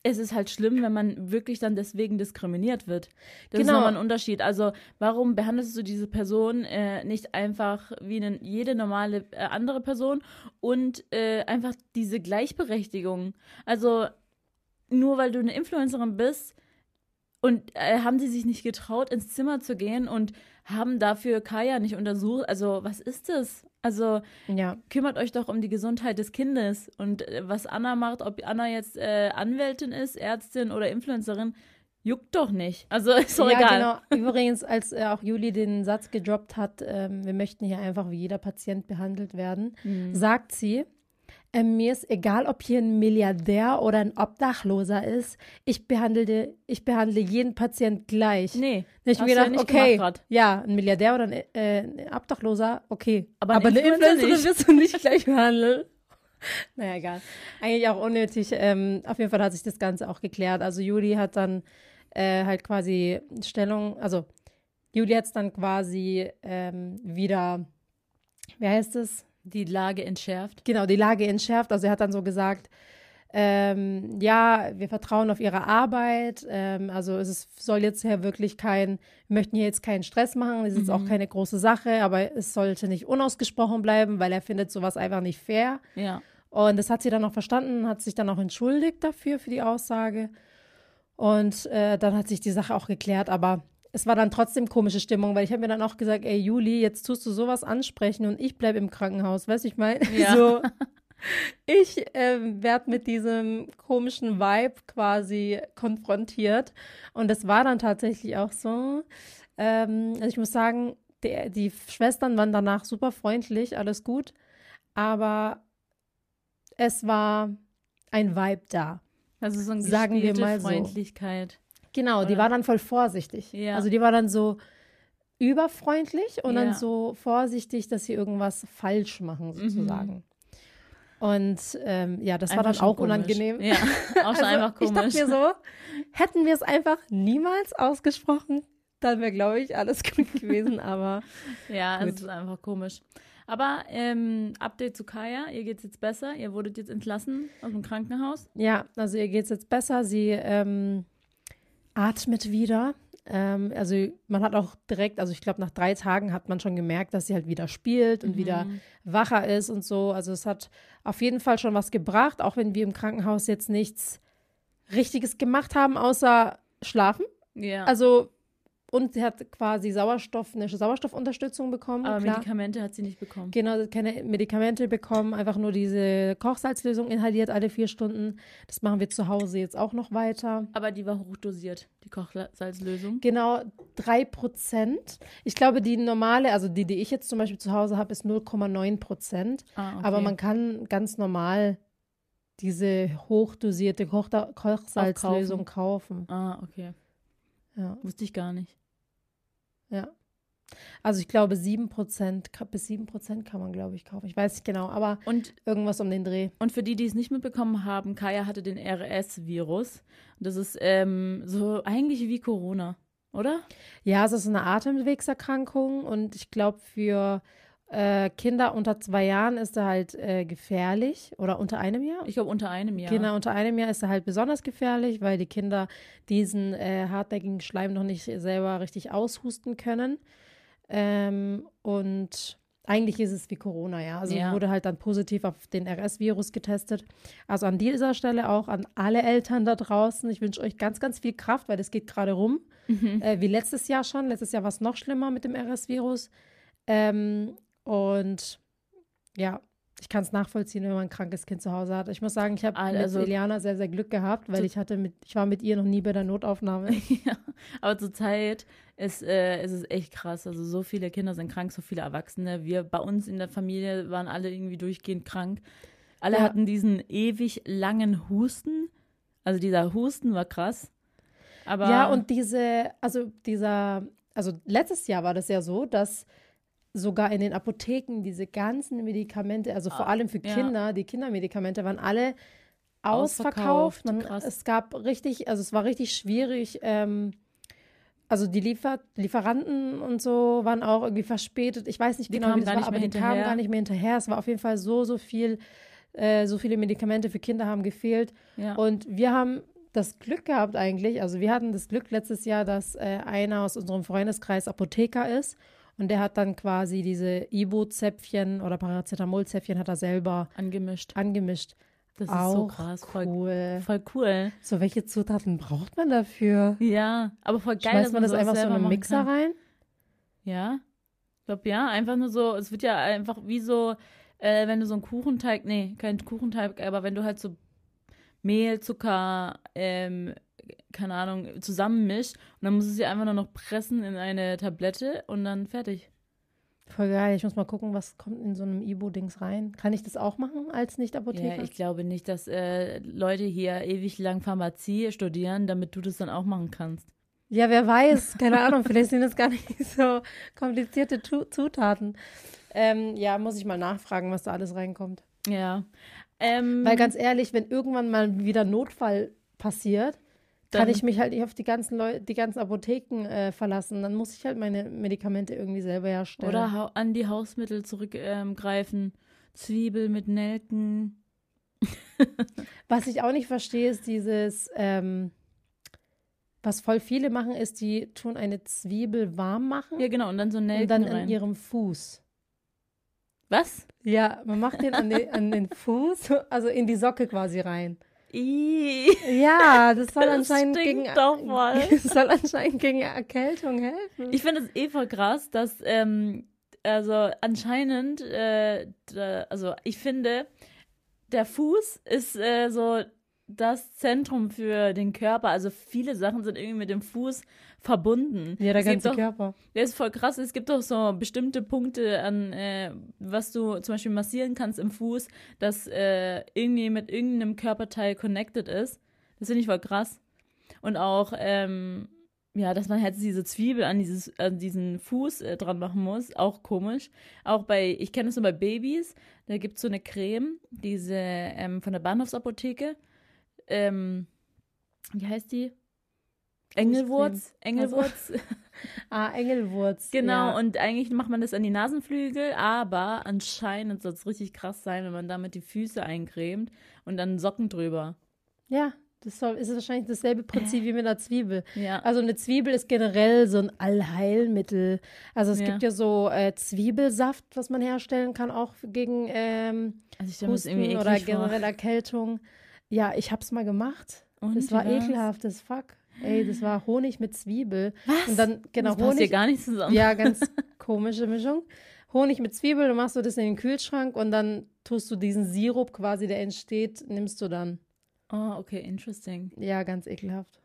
es ist halt schlimm, wenn man wirklich dann deswegen diskriminiert wird. Das genau. ist nochmal ein Unterschied. Also, warum behandelst du diese Person äh, nicht einfach wie eine, jede normale äh, andere Person und äh, einfach diese Gleichberechtigung? Also, nur weil du eine Influencerin bist und äh, haben sie sich nicht getraut, ins Zimmer zu gehen und haben dafür Kaya nicht untersucht. Also, was ist das? Also ja. kümmert euch doch um die Gesundheit des Kindes. Und äh, was Anna macht, ob Anna jetzt äh, Anwältin ist, Ärztin oder Influencerin, juckt doch nicht. Also ist doch ja, egal. Genau. Übrigens, als äh, auch Juli den Satz gedroppt hat, ähm, wir möchten hier einfach wie jeder Patient behandelt werden, mhm. sagt sie, äh, mir ist egal, ob hier ein Milliardär oder ein Obdachloser ist. Ich behandle, ich behandle jeden Patient gleich. Nee. Ich mir gedacht, ja okay, ja, ein Milliardär oder ein, äh, ein Obdachloser, okay. Aber, Aber eine Influencerin wirst du nicht gleich behandeln. Naja, egal. Eigentlich auch unnötig. Ähm, auf jeden Fall hat sich das Ganze auch geklärt. Also Juli hat dann äh, halt quasi Stellung, also Juli hat es dann quasi ähm, wieder, wie heißt es? Die Lage entschärft. Genau, die Lage entschärft. Also er hat dann so gesagt, ähm, ja, wir vertrauen auf ihre Arbeit. Ähm, also es ist, soll jetzt ja wirklich kein, wir möchten hier jetzt keinen Stress machen. Es ist mhm. auch keine große Sache, aber es sollte nicht unausgesprochen bleiben, weil er findet sowas einfach nicht fair. Ja. Und das hat sie dann auch verstanden, hat sich dann auch entschuldigt dafür, für die Aussage. Und äh, dann hat sich die Sache auch geklärt, aber es war dann trotzdem komische Stimmung, weil ich habe mir dann auch gesagt, ey Juli, jetzt tust du sowas ansprechen und ich bleibe im Krankenhaus, weißt du, ich meine? Ja. So, ich äh, werde mit diesem komischen Vibe quasi konfrontiert und es war dann tatsächlich auch so. Ähm, also ich muss sagen, die, die Schwestern waren danach super freundlich, alles gut, aber es war ein Vibe da. Also so eine sagen wir mal Freundlichkeit. So. Genau, Oder? die war dann voll vorsichtig. Ja. Also die war dann so überfreundlich und ja. dann so vorsichtig, dass sie irgendwas falsch machen, mhm. sozusagen. Mhm. Und ähm, ja, das einfach war dann auch komisch. unangenehm. Ja, auch schon also, einfach komisch. Ich dachte mir so, hätten wir es einfach niemals ausgesprochen, dann wäre, glaube ich, alles gut gewesen, aber. ja, gut. es ist einfach komisch. Aber ähm, Update zu Kaya, ihr geht es jetzt besser, ihr wurdet jetzt entlassen aus dem Krankenhaus. Ja, also ihr geht es jetzt besser. Sie ähm, atmet wieder. Ähm, also man hat auch direkt, also ich glaube, nach drei Tagen hat man schon gemerkt, dass sie halt wieder spielt und mhm. wieder wacher ist und so. Also es hat auf jeden Fall schon was gebracht, auch wenn wir im Krankenhaus jetzt nichts Richtiges gemacht haben, außer schlafen. Ja. Also und sie hat quasi Sauerstoff, eine Sauerstoffunterstützung bekommen. Aber klar. Medikamente hat sie nicht bekommen. Genau, keine Medikamente bekommen, einfach nur diese Kochsalzlösung inhaliert alle vier Stunden. Das machen wir zu Hause jetzt auch noch weiter. Aber die war hochdosiert, die Kochsalzlösung. Genau, drei Prozent. Ich glaube, die normale, also die, die ich jetzt zum Beispiel zu Hause habe, ist 0,9 Prozent. Ah, okay. Aber man kann ganz normal diese hochdosierte Koch Kochsalzlösung kaufen. Ah, okay. Ja. Wusste ich gar nicht. Ja. Also ich glaube, 7%, ka- bis 7% kann man, glaube ich, kaufen. Ich weiß nicht genau, aber Und, irgendwas um den Dreh. und für die, die es nicht mitbekommen haben, Kaya hatte den RS-Virus. Das ist ähm, so eigentlich wie Corona, oder? Ja, es ist eine Atemwegserkrankung und ich glaube, für äh, Kinder unter zwei Jahren ist er halt äh, gefährlich oder unter einem Jahr. Ich glaube unter einem Jahr. Kinder unter einem Jahr ist er halt besonders gefährlich, weil die Kinder diesen äh, hartnäckigen Schleim noch nicht selber richtig aushusten können. Ähm, und eigentlich ist es wie Corona, ja. Also Ja. wurde halt dann positiv auf den RS-Virus getestet. Also an dieser Stelle auch an alle Eltern da draußen. Ich wünsche euch ganz, ganz viel Kraft, weil das geht gerade rum. Mhm. Äh, wie letztes Jahr schon. Letztes Jahr war es noch schlimmer mit dem RS-Virus. Ähm, und ja, ich kann es nachvollziehen, wenn man ein krankes Kind zu Hause hat. Ich muss sagen, ich habe Also- mit Eliana sehr, sehr Glück gehabt, weil ich hatte mit, ich war mit ihr noch nie bei der Notaufnahme. ja. Aber zurzeit ist, äh, ist es echt krass. Also so viele Kinder sind krank, so viele Erwachsene. Wir bei uns in der Familie waren alle irgendwie durchgehend krank. Alle Ja. hatten diesen ewig langen Husten. Also dieser Husten war krass. Aber Ja, und diese, also dieser, also letztes Jahr war das ja so, dass sogar in den Apotheken diese ganzen Medikamente, also vor Ah, allem für ja. Kinder, die Kindermedikamente waren alle Ausverkauft, ausverkauft. Man, es gab richtig, also es war richtig schwierig. Ähm, also die Liefer Lieferanten und so waren auch irgendwie verspätet. Ich weiß nicht Die genau, kamen wie das war, aber die kamen hinterher. gar nicht mehr hinterher. Es war auf jeden Fall so, so viel, äh, so viele Medikamente für Kinder haben gefehlt. ja. Und wir haben das Glück gehabt eigentlich, also wir hatten das Glück letztes Jahr, dass äh, einer aus unserem Freundeskreis Apotheker ist und der hat dann quasi diese Ibo-Zäpfchen oder Paracetamol-Zäpfchen hat er selber angemischt. angemischt. Das ist Auch so krass. Voll cool. Voll cool. So, welche Zutaten braucht man dafür? Ja, aber voll geil. Schmeißt dass man das einfach so in einen Mixer kann. rein? Ja. Ich glaube, ja. Einfach nur so, es wird ja einfach wie so, äh, wenn du so einen Kuchenteig, nee, kein Kuchenteig, aber wenn du halt so Mehl, Zucker, ähm, keine Ahnung, zusammenmischt und dann musst du sie einfach nur noch pressen in eine Tablette und dann fertig. Voll geil. Ich muss mal gucken, was kommt in so einem Ibo-Dings rein. Kann ich das auch machen als Ja, Nicht-Apotheker? ich glaube nicht, dass äh, Leute hier ewig lang Pharmazie studieren, damit du das dann auch machen kannst. Ja, wer weiß. Keine Ahnung. Vielleicht sind das gar nicht so komplizierte Tu- Zutaten. Ähm, ja, muss ich mal nachfragen, was da alles reinkommt. Ja. Ähm, Weil ganz ehrlich, wenn irgendwann mal wieder Notfall passiert, kann Dann- ich mich halt nicht auf die ganzen Leute, die ganzen Apotheken äh, verlassen. Dann muss ich halt meine Medikamente irgendwie selber herstellen. Oder an die Hausmittel zurückgreifen. Zwiebel mit Nelken. Was ich auch nicht verstehe, ist dieses, ähm, was voll viele machen, ist, die tun eine Zwiebel warm machen Ja, genau. Und dann so Nelken und dann rein. in ihrem Fuß. Was? Ja, man macht den an den, an den Fuß, also in die Socke quasi rein. Ja, das soll Das anscheinend gegen doch das soll anscheinend gegen Erkältung helfen. Ich finde es eh voll krass, dass, ähm, also anscheinend, äh, da, also ich finde, der Fuß ist äh, so das Zentrum für den Körper. Also viele Sachen sind irgendwie mit dem Fuß verbunden. ja, der Es ganze doch- Körper. Der ist voll krass. Es gibt doch so bestimmte Punkte, an äh, was du zum Beispiel massieren kannst im Fuß, das äh, irgendwie mit irgendeinem Körperteil connected ist. Das finde ich voll krass. Und auch, ähm, ja, dass man halt diese Zwiebel an, dieses, an diesen Fuß äh, dran machen muss, auch komisch. Auch bei, ich kenne das nur bei Babys, da gibt es so eine Creme, diese ähm, von der Bahnhofsapotheke. Ähm, wie heißt die? Engelwurz? Engelwurz? Ah, Engelwurz. Genau, ja. und eigentlich macht man das an die Nasenflügel, aber anscheinend soll es richtig krass sein, wenn man damit die Füße eincremt und dann Socken drüber. Ja, das soll, ist wahrscheinlich dasselbe Prinzip wie mit einer Zwiebel. Ja. Also eine Zwiebel ist generell so ein Allheilmittel. Also es Ja. gibt ja so äh, Zwiebelsaft, was man herstellen kann, auch gegen ähm, Also Husten oder generell Erkältung. Ja, ich hab's mal gemacht. Und das war wie war's? ekelhaft, das fuck. Ey, das war Honig mit Zwiebel. Was? Und dann, genau, das passt Honig. hier gar nicht zusammen. Ja, ganz komische Mischung. Honig mit Zwiebel, du machst du das in den Kühlschrank und dann tust du diesen Sirup quasi, der entsteht, nimmst du dann. Oh, okay, interesting. Ja, ganz ekelhaft.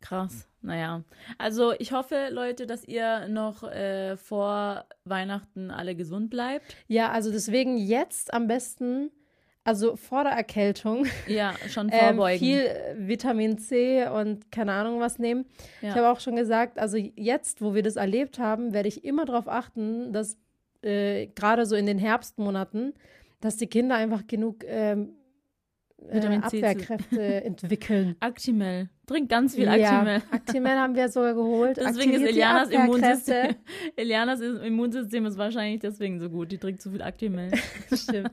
Krass. Naja. Also ich hoffe, Leute, dass ihr noch äh, vor Weihnachten alle gesund bleibt. Ja, also deswegen jetzt am besten, also vor der Erkältung, Ja, schon ähm, vorbeugen. viel äh, Vitamin C und keine Ahnung was nehmen. Ja. Ich habe auch schon gesagt, also jetzt, wo wir das erlebt haben, werde ich immer darauf achten, dass äh, gerade so in den Herbstmonaten, dass die Kinder einfach genug ähm, äh, Abwehrkräfte entwickeln. Actimel. Trink ganz viel Ja, Actimel. Actimel haben wir sogar geholt. Deswegen ist Aktiviert die Elianas. Immunsystem, Elianas Immunsystem ist wahrscheinlich deswegen so gut. Die trinkt zu viel Actimel. Stimmt.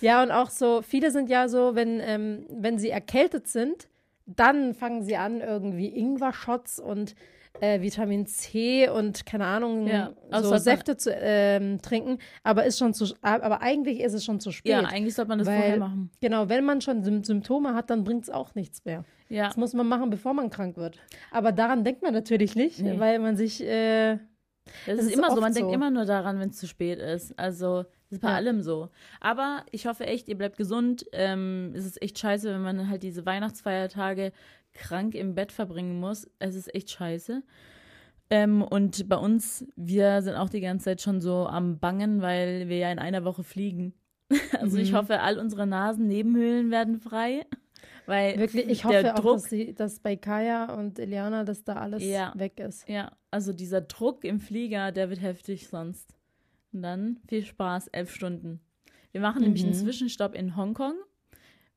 Ja, und auch so, viele sind ja so, wenn, ähm, wenn sie erkältet sind, dann fangen sie an, irgendwie Ingwer-Shots und äh, Vitamin C und keine Ahnung, Ja, also so Säfte zu ähm, trinken. Aber ist schon zu, aber eigentlich ist es schon zu spät. Ja, eigentlich sollte man das Weil- vorher machen. Genau, wenn man schon Sym Symptome hat, dann bringt es auch nichts mehr. Ja. Das muss man machen, bevor man krank wird. Aber daran denkt man natürlich nicht, Nee. weil man sich äh, Das, Das ist, ist immer so, man denkt so. immer nur daran, wenn es zu spät ist. Also, das ist bei Ja. allem so. Aber ich hoffe echt, ihr bleibt gesund. Ähm, es ist echt scheiße, wenn man halt diese Weihnachtsfeiertage krank im Bett verbringen muss. Es ist echt scheiße. Ähm, und bei uns, wir sind auch die ganze Zeit schon so am Bangen, weil wir ja in einer Woche fliegen. Also ich Mhm. hoffe, all unsere Nasennebenhöhlen werden frei. Weil wirklich, ich hoffe auch, Druck, dass, sie, dass bei Kaya und Eliana, dass da alles Ja. weg ist. Ja, also dieser Druck im Flieger, der wird heftig sonst. Und dann viel Spaß, elf Stunden. Wir machen nämlich einen Mhm. Zwischenstopp in Hongkong.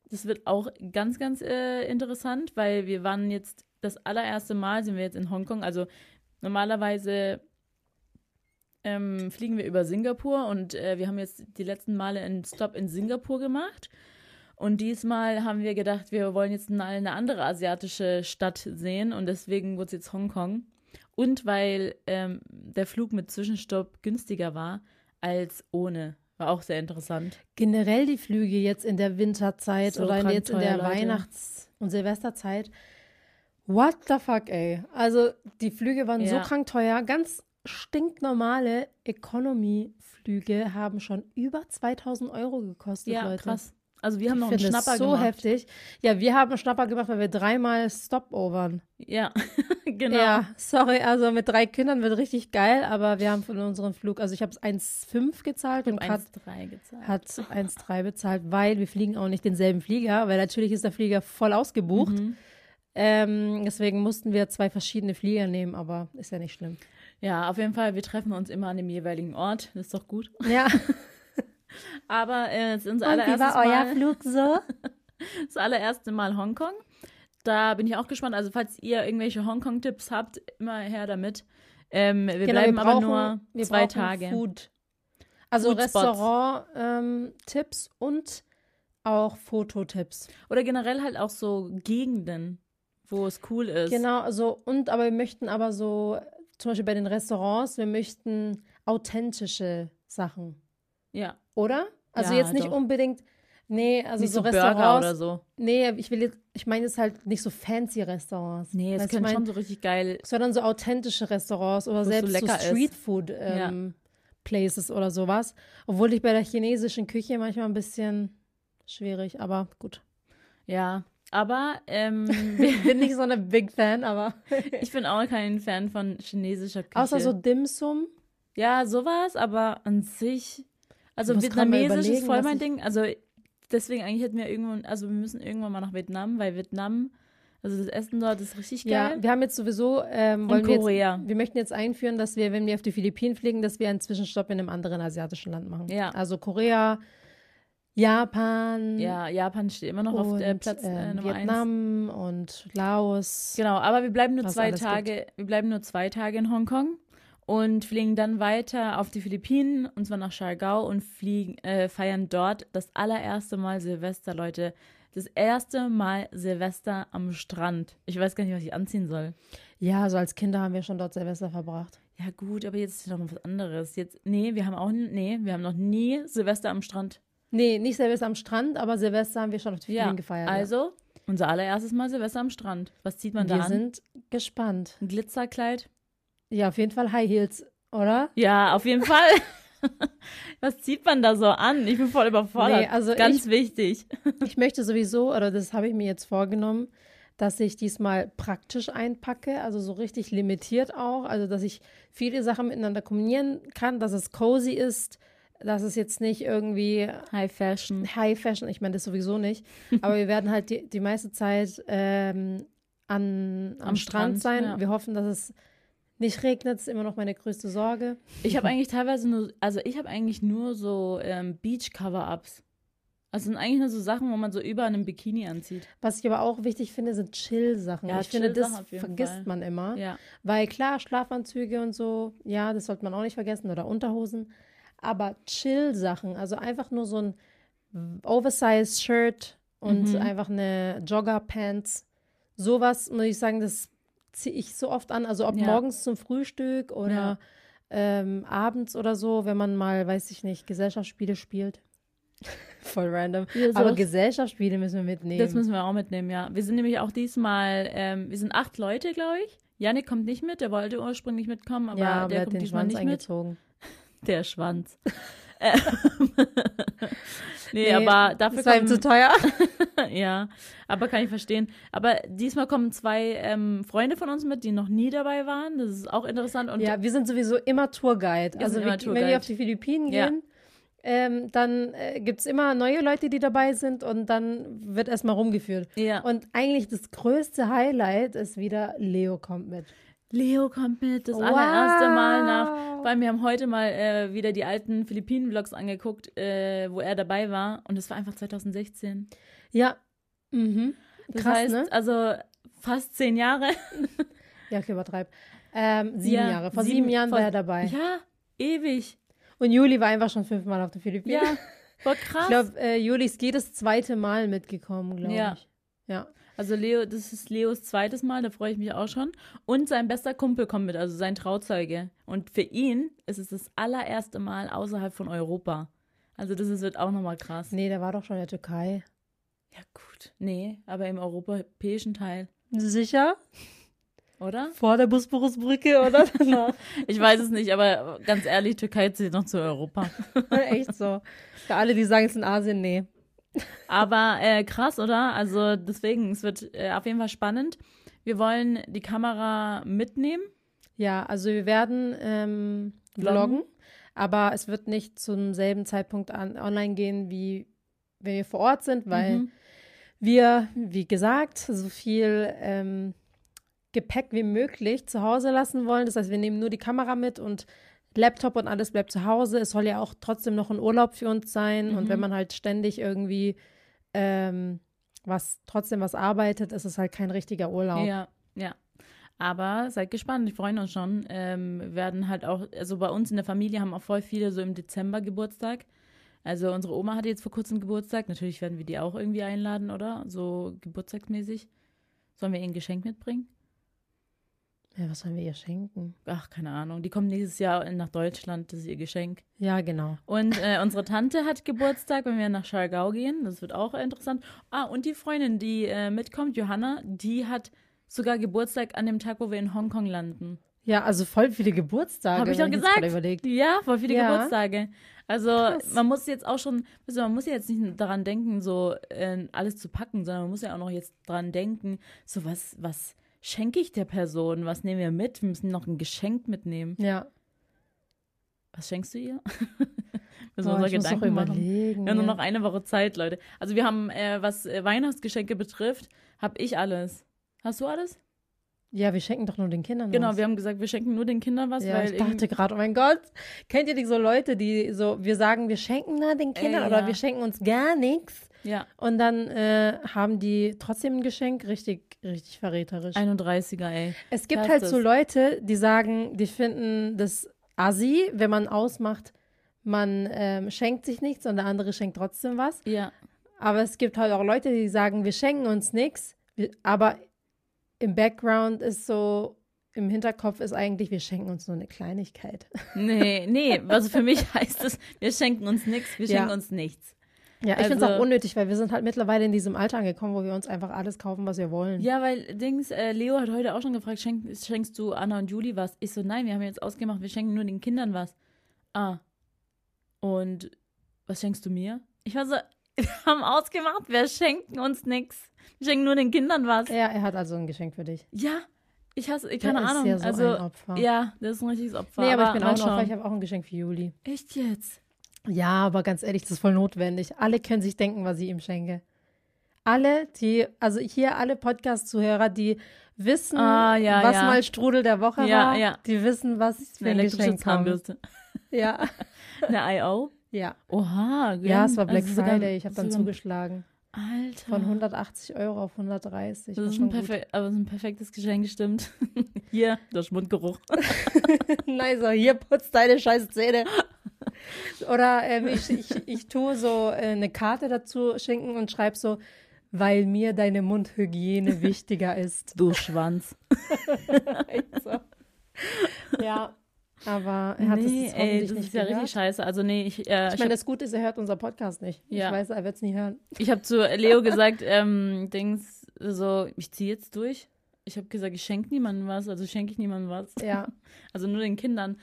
Das wird auch ganz, ganz äh, interessant, weil wir waren jetzt das allererste Mal, sind wir jetzt in Hongkong. Also normalerweise ähm, fliegen wir über Singapur und äh, wir haben jetzt die letzten Male einen Stop in Singapur gemacht. Und diesmal haben wir gedacht, wir wollen jetzt mal eine andere asiatische Stadt sehen und deswegen wurde es jetzt Hongkong. Und weil ähm, der Flug mit Zwischenstopp günstiger war als ohne. War auch sehr interessant. Generell die Flüge jetzt in der Winterzeit So oder jetzt in der Leute. Weihnachts- und Silvesterzeit. What the fuck, ey? Also die Flüge waren so Ja. krank teuer. Ganz stinknormale Economy-Flüge haben schon über 2000 Euro gekostet, Ja, Leute. krass. Also wir haben Ich noch einen Schnapper so gemacht. heftig. Ja, wir haben einen Schnapper gemacht, weil wir dreimal Stopovern. Ja, genau. Ja, sorry, also mit drei Kindern wird richtig geil, aber wir haben von unserem Flug, also ich habe es 1,5 gezahlt und Kat habe 1,3 gezahlt. hat 1,3 bezahlt, weil wir fliegen auch nicht denselben Flieger, weil natürlich ist der Flieger voll ausgebucht. Mhm. Ähm, deswegen mussten wir zwei verschiedene Flieger nehmen, aber ist ja nicht schlimm. Ja, auf jeden Fall, wir treffen uns immer an dem jeweiligen Ort. Das ist doch gut. Ja, Aber äh, es ist unser allererstes Mal, Flug so? das allererste Mal Hongkong. Da bin ich auch gespannt. Also falls ihr irgendwelche Hongkong-Tipps habt, immer her damit. Ähm, wir Genau, bleiben wir aber brauchen, nur wir zwei Tage. Food. Also. Restaurant-Tipps und auch Fototipps. Oder generell halt auch so Gegenden, wo es cool ist. Genau, so und aber wir möchten aber so, zum Beispiel bei den Restaurants, wir möchten authentische Sachen, Ja, oder? Also Ja, jetzt nicht doch. unbedingt, nee, also nicht so, so Burger Restaurants. oder so. Nee, ich will jetzt, ich meine jetzt halt nicht so fancy Restaurants. Nee, es können ich mein, schon so richtig geil. sondern so authentische Restaurants oder so selbst so, ist. Streetfood ähm, Places oder sowas. Obwohl ich bei der chinesischen Küche manchmal ein bisschen schwierig, aber gut. Ja, aber ähm, Ich bin nicht so eine Big Fan, aber ich bin auch kein Fan von chinesischer Küche. außer so Dim Sum. Ja, sowas, aber an sich. Also Vietnamesisch ist voll mein Ding. Also deswegen eigentlich hätten wir irgendwann, also wir müssen irgendwann mal nach Vietnam, weil Vietnam, also das Essen dort ist richtig Ja, geil. wir haben jetzt sowieso, ähm, Und wollen wir, Korea. jetzt, wir möchten jetzt einführen, dass wir, wenn wir auf die Philippinen fliegen, dass wir einen Zwischenstopp in einem anderen asiatischen Land machen. Ja. Also Korea, Japan, Ja, Japan steht immer noch auf der und, Platz äh, ähm, Nummer eins. Vietnam und Laos. Genau, aber wir bleiben nur zwei Tage, wir bleiben nur zwei Tage in Hongkong und fliegen dann weiter auf die Philippinen und zwar nach Siargao und fliegen, äh, feiern dort das allererste Mal Silvester, Leute. Das erste Mal Silvester am Strand. Ich weiß gar nicht, was ich anziehen soll. Ja, so als Kinder haben wir schon dort Silvester verbracht. Ja, gut, aber jetzt ist noch was anderes. Jetzt, nee, wir haben auch, nee, wir haben noch nie Silvester am Strand. Nee, nicht Silvester am Strand, aber Silvester haben wir schon auf die Ja, Philippinen gefeiert. ja. also, Unser allererstes Mal Silvester am Strand. Was zieht man da Wir an? sind gespannt. Ein Glitzerkleid? Ja, auf jeden Fall High Heels, oder? Ja, auf jeden Fall. Was zieht man da so an? Ich bin voll überfordert. Nee, also Ganz wichtig. Ich möchte sowieso, oder das habe ich mir jetzt vorgenommen, dass ich diesmal praktisch einpacke, also so richtig limitiert auch, also dass ich viele Sachen miteinander kombinieren kann, dass es cozy ist, dass es jetzt nicht irgendwie High Fashion. High Fashion, ich meine das sowieso nicht, aber wir werden halt die, die meiste Zeit ähm, an, am, Am Strand, Strand, sein. ja. Wir hoffen, dass es nicht regnet, ist immer noch meine größte Sorge. Ich habe eigentlich teilweise nur, also ich habe eigentlich nur so ähm, Beach-Cover-Ups. Also sind eigentlich nur so Sachen, wo man so über einem Bikini anzieht. Was ich aber auch wichtig finde, sind Chill-Sachen. Ja, ich finde, das vergisst Fall. man immer. Ja. Weil klar, Schlafanzüge und so, ja, das sollte man auch nicht vergessen oder Unterhosen. Aber Chill-Sachen, also einfach nur so ein Oversized Shirt und Mhm. einfach eine Jogger-Pants. Sowas, muss ich sagen, das ziehe ich so oft an. Also ob Ja. morgens zum Frühstück oder Ja. ähm, abends oder so, wenn man mal, weiß ich nicht, Gesellschaftsspiele spielt. Voll random. Ja, Aber sowas- Gesellschaftsspiele müssen wir mitnehmen. Das müssen wir auch mitnehmen, ja. Wir sind nämlich auch diesmal, ähm, wir sind acht Leute, glaube ich. Janik kommt nicht mit, der wollte ursprünglich mitkommen, aber ja, der kommt den diesmal Schwanz nicht mit. eingezogen? Der Schwanz. Ähm, nee, aber dafür das war ihm zu teuer. ja, aber kann ich verstehen. Aber diesmal kommen zwei ähm, Freunde von uns mit, die noch nie dabei waren. Das ist auch interessant. Und Ja, wir sind sowieso immer Tourguide. Wir also sind wir, immer wenn wir Tourguide. auf die Philippinen Ja. gehen, ähm, dann äh, gibt es immer neue Leute, die dabei sind und dann wird erstmal rumgeführt. ja. Und eigentlich das größte Highlight ist wieder, Leo kommt mit. Leo kommt mit, das Wow. allererste Mal nach. Weil wir haben heute mal äh, wieder die alten Philippinen-Vlogs angeguckt, äh, wo er dabei war. Und es war einfach 2016. Ja. Mhm. Das Krass, heißt, ne? also fast zehn Jahre. Ja, okay, übertreib. Ähm, sieben Ja, Jahre. Vor sieben- sieben, Jahren vor- war er dabei. Ja, ewig. Und Juli war einfach schon fünfmal auf den Philippinen. Ja, war krass. Ich glaube, äh, Juli ist jedes zweite Mal mitgekommen, glaube Ja. ich. Ja. Also Leo, das ist Leos zweites Mal, da freue ich mich auch schon. Und sein bester Kumpel kommt mit, also sein Trauzeuge. Und für ihn ist es das allererste Mal außerhalb von Europa. Also das ist, wird auch nochmal krass. Nee, der war doch schon in der Türkei. Ja gut, nee, aber im europäischen Teil, Sicher? oder? Vor der Bosporusbrücke oder danach? Ich weiß es nicht, aber ganz ehrlich, Türkei zählt noch zu Europa. Echt so. Für alle, die sagen, es ist in Asien, nee. Aber äh, krass, oder? Also deswegen, es wird äh, auf jeden Fall spannend. Wir wollen die Kamera mitnehmen. Ja, also wir werden ähm, Vloggen. vloggen, aber es wird nicht zum selben Zeitpunkt an, online gehen, wie wenn wir vor Ort sind, weil Mhm. wir, wie gesagt, so viel ähm, Gepäck wie möglich zu Hause lassen wollen. Das heißt, wir nehmen nur die Kamera mit und Laptop und alles bleibt zu Hause. Es soll ja auch trotzdem noch ein Urlaub für uns sein. Und Mhm. wenn man halt ständig irgendwie ähm, was trotzdem was arbeitet, ist es halt kein richtiger Urlaub. Ja, ja. Aber seid gespannt, wir freuen uns schon. Ähm, werden halt auch, also bei uns in der Familie haben auch voll viele so im Dezember Geburtstag. Also unsere Oma hatte jetzt vor kurzem Geburtstag. Natürlich werden wir die auch irgendwie einladen, oder? So geburtstagsmäßig. Sollen wir ihr ein Geschenk mitbringen? Ja, was sollen wir ihr schenken? Ach, keine Ahnung. Die kommt nächstes Jahr nach Deutschland. Das ist ihr Geschenk. Ja, genau. Und äh, unsere Tante hat Geburtstag, wenn wir nach Schargau gehen. Das wird auch interessant. Ah, und die Freundin, die äh, mitkommt, Johanna, die hat sogar Geburtstag an dem Tag, wo wir in Hongkong landen. Ja, also voll viele Geburtstage. Habe ich doch gesagt. Überlegt. Ja, voll viele Ja. Geburtstage. Also Krass. man muss jetzt auch schon, also man muss ja jetzt nicht daran denken, so äh, alles zu packen, sondern man muss ja auch noch jetzt daran denken, so was, was schenke ich der Person? Was nehmen wir mit? Wir müssen noch ein Geschenk mitnehmen. Ja. Was schenkst du ihr? Boah, müssen wir uns ich muss Gedanken machen. überlegen. Wir haben nur ja. noch eine Woche Zeit, Leute. Also wir haben, äh, was äh, Weihnachtsgeschenke betrifft, habe ich alles. Hast du alles? Ja, wir schenken doch nur den Kindern Genau, was. wir haben gesagt, wir schenken nur den Kindern was, ja, weil ich dachte gerade, oh mein Gott, kennt ihr die so Leute, die so, wir sagen, wir schenken na den Kindern Äh, oder ja. wir schenken uns gar nichts ja, und dann äh, haben die trotzdem ein Geschenk, richtig, richtig verräterisch. 31er, ey. es gibt das halt so. Leute, die sagen, die finden das assi, wenn man ausmacht, man ähm, schenkt sich nichts und der andere schenkt trotzdem was. Ja, Aber es gibt halt auch Leute, die sagen, wir schenken uns nichts, aber im Background ist so, im Hinterkopf ist eigentlich, wir schenken uns nur eine Kleinigkeit. nee, nee, also für mich heißt es, wir schenken uns nichts, wir Ja. schenken uns nichts. Ja, ich also, finde es auch unnötig, weil wir sind halt mittlerweile in diesem Alter angekommen, wo wir uns einfach alles kaufen, was wir wollen. Ja, weil Dings, äh, Leo hat heute auch schon gefragt, schenk, schenkst du Anna und Juli was? Ich so, nein, wir haben jetzt ausgemacht, wir schenken nur den Kindern was. Ah. Und was schenkst du mir? Ich war so, wir haben ausgemacht, wir schenken uns nichts. Wir schenken nur den Kindern was. Ja, er hat also ein Geschenk für dich. Ja, ich hasse, keine der Ahnung. Ja so also, ein Opfer. ja, das ist ein richtiges Opfer. Nee, aber, aber ich bin auch ein Opfer, ich habe auch ein Geschenk für Juli. Echt jetzt? Ja, aber ganz ehrlich, das ist voll notwendig. Alle können sich denken, was ich ihm schenke. Alle, die, also hier alle Podcast-Zuhörer, die wissen, ah, ja, was ja. mal Strudel der Woche ja, war, die wissen, was für ein Geschenk Zahnbürste. Ja. Eine I.O.? Ja. Oha. Ja, es war Black also Friday. Ich habe dann zugeschlagen. Alter. Von 180 Euro auf 130. Das, ist ein, perfek aber ist ein perfektes Geschenk, stimmt. hier, der Schmundgeruch. nice, so, hier putzt deine scheiß Zähne. Oder ähm, ich, ich, ich tue so äh, eine Karte dazu schenken und schreibe so, weil mir deine Mundhygiene wichtiger ist. Du Schwanz. Ja, aber er hat nee, es ey, das ist ja gehört. richtig scheiße. Also nee, ich. Äh, ich, ich meine, das Gute ist, er hört unser Podcast nicht. Ja. Ich weiß, er wird es nie hören. Ich habe zu Leo gesagt, ähm, Dings, so, ich ziehe jetzt durch. Ich habe gesagt, ich schenke niemandem was, also schenke ich niemandem was. Ja. Also nur den Kindern.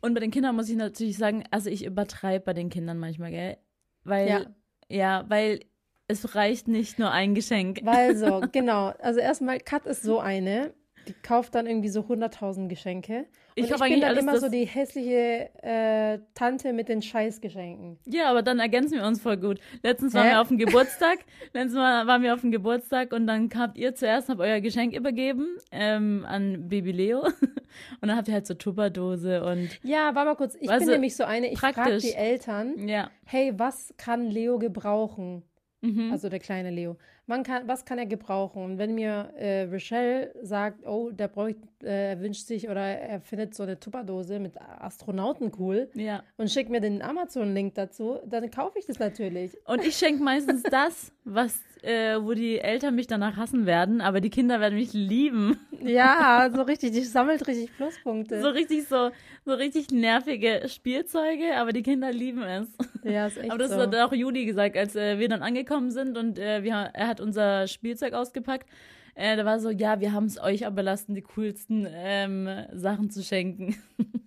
Und bei den Kindern muss ich natürlich sagen, also ich übertreibe bei den Kindern manchmal, gell? Weil, ja, ja weil es reicht nicht nur ein Geschenk. Weil so, genau. Also erstmal, Kat ist so eine, die kauft dann irgendwie so 100.000 Geschenke. Und ich, ich bin dann immer so die hässliche äh, Tante mit den Scheißgeschenken. Ja, aber dann ergänzen wir uns voll gut. Letztens waren Hä? wir auf dem Geburtstag. Letztens Mal waren wir auf dem Geburtstag und dann habt ihr zuerst habt euer Geschenk übergeben ähm, an Baby Leo. Und dann habt ihr halt so Tupperdose und. Ja, war mal kurz. Ich bin nämlich so eine, ich frage die Eltern, ja. hey, was kann Leo gebrauchen? Mhm. Also der kleine Leo. Kann, was kann er gebrauchen? Und wenn mir äh, Rochelle sagt, oh, der bräucht, äh, er wünscht sich oder er findet so eine Tupperdose mit Astronauten cool ja. und schickt mir den Amazon-Link dazu, dann kaufe ich das natürlich. Und ich schenke meistens das, was äh, wo die Eltern mich danach hassen werden, aber die Kinder werden mich lieben. Ja, so richtig, die sammelt richtig Pluspunkte. So richtig so, so richtig nervige Spielzeuge, aber die Kinder lieben es. Ja, ist echt Aber das so. hat auch Juli gesagt, als äh, wir dann angekommen sind und äh, wir, er hat unser Spielzeug ausgepackt. Äh, da war so, ja, wir haben es euch überlassen, die coolsten ähm, Sachen zu schenken.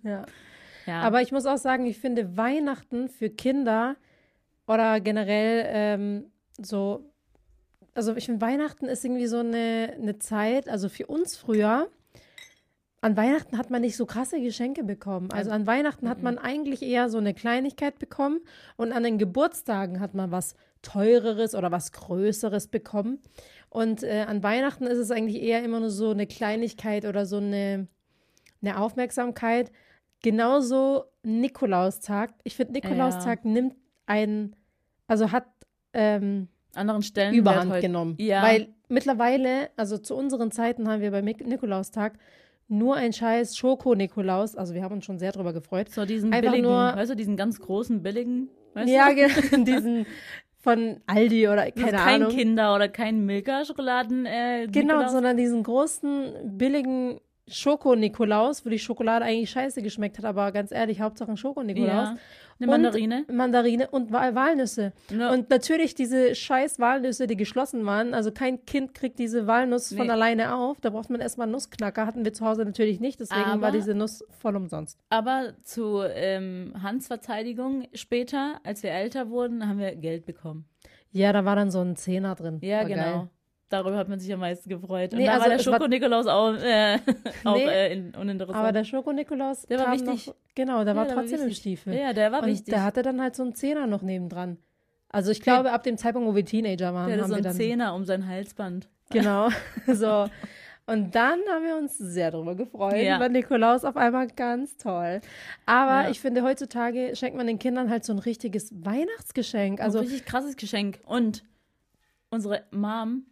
Ja. ja. Aber ich muss auch sagen, ich finde Weihnachten für Kinder oder generell ähm, so also ich finde, Weihnachten ist irgendwie so eine, eine Zeit, also für uns früher, an Weihnachten hat man nicht so krasse Geschenke bekommen. Also an Weihnachten hat man eigentlich eher so eine Kleinigkeit bekommen und an den Geburtstagen hat man was teureres oder was Größeres bekommen. Und äh, an Weihnachten ist es eigentlich eher immer nur so eine Kleinigkeit oder so eine, eine Aufmerksamkeit. Genauso Nikolaustag. Ich finde, Nikolaustag ja. nimmt einen, also hat ähm, anderen Stellen Überhand genommen. Ja. Weil mittlerweile, also zu unseren Zeiten haben wir beim Nikolaustag nur ein scheiß Schoko-Nikolaus. Also wir haben uns schon sehr drüber gefreut. So diesen Einfach billigen, nur, weißt du, diesen ganz großen, billigen, weißt ja, du? Ja, diesen von Aldi oder keine kein Ahnung. Kein Kinder oder kein Milka-Schokoladen. Äh, genau, Nikolaus. sondern diesen großen, billigen Schoko-Nikolaus, wo die Schokolade eigentlich scheiße geschmeckt hat, aber ganz ehrlich, Hauptsache ein Schoko-Nikolaus. Ja. Eine Mandarine? Und Mandarine und Walnüsse. Ja. Und natürlich diese scheiß Walnüsse, die geschlossen waren. Also kein Kind kriegt diese Walnuss nee. von alleine auf. Da braucht man erstmal einen Nussknacker. Hatten wir zu Hause natürlich nicht. Deswegen aber, war diese Nuss voll umsonst. Aber zu ähm, Hans Verteidigung später, als wir älter wurden, haben wir Geld bekommen. Ja, da war dann so ein Zehner drin. Ja, war genau. Geil. Darüber hat man sich am meisten gefreut. Und nee, da also war der Schoko-Nikolaus auch, äh, auch nee, äh, in, uninteressant. Aber der Schoko-Nikolaus, der war wichtig. Noch, genau, der ja, war trotzdem war im Stiefel. Ja, der war und wichtig. Der hatte dann halt so einen Zehner noch nebendran. Also ich glaube, ab dem Zeitpunkt, wo wir Teenager waren, der haben so einen wir dann Zehner um sein Halsband. Genau, so. Und dann haben wir uns sehr darüber gefreut. Ja. War Nikolaus auf einmal ganz toll. Aber ja. ich finde, heutzutage schenkt man den Kindern halt so ein richtiges Weihnachtsgeschenk. Also ein richtig krasses Geschenk. Und unsere Mom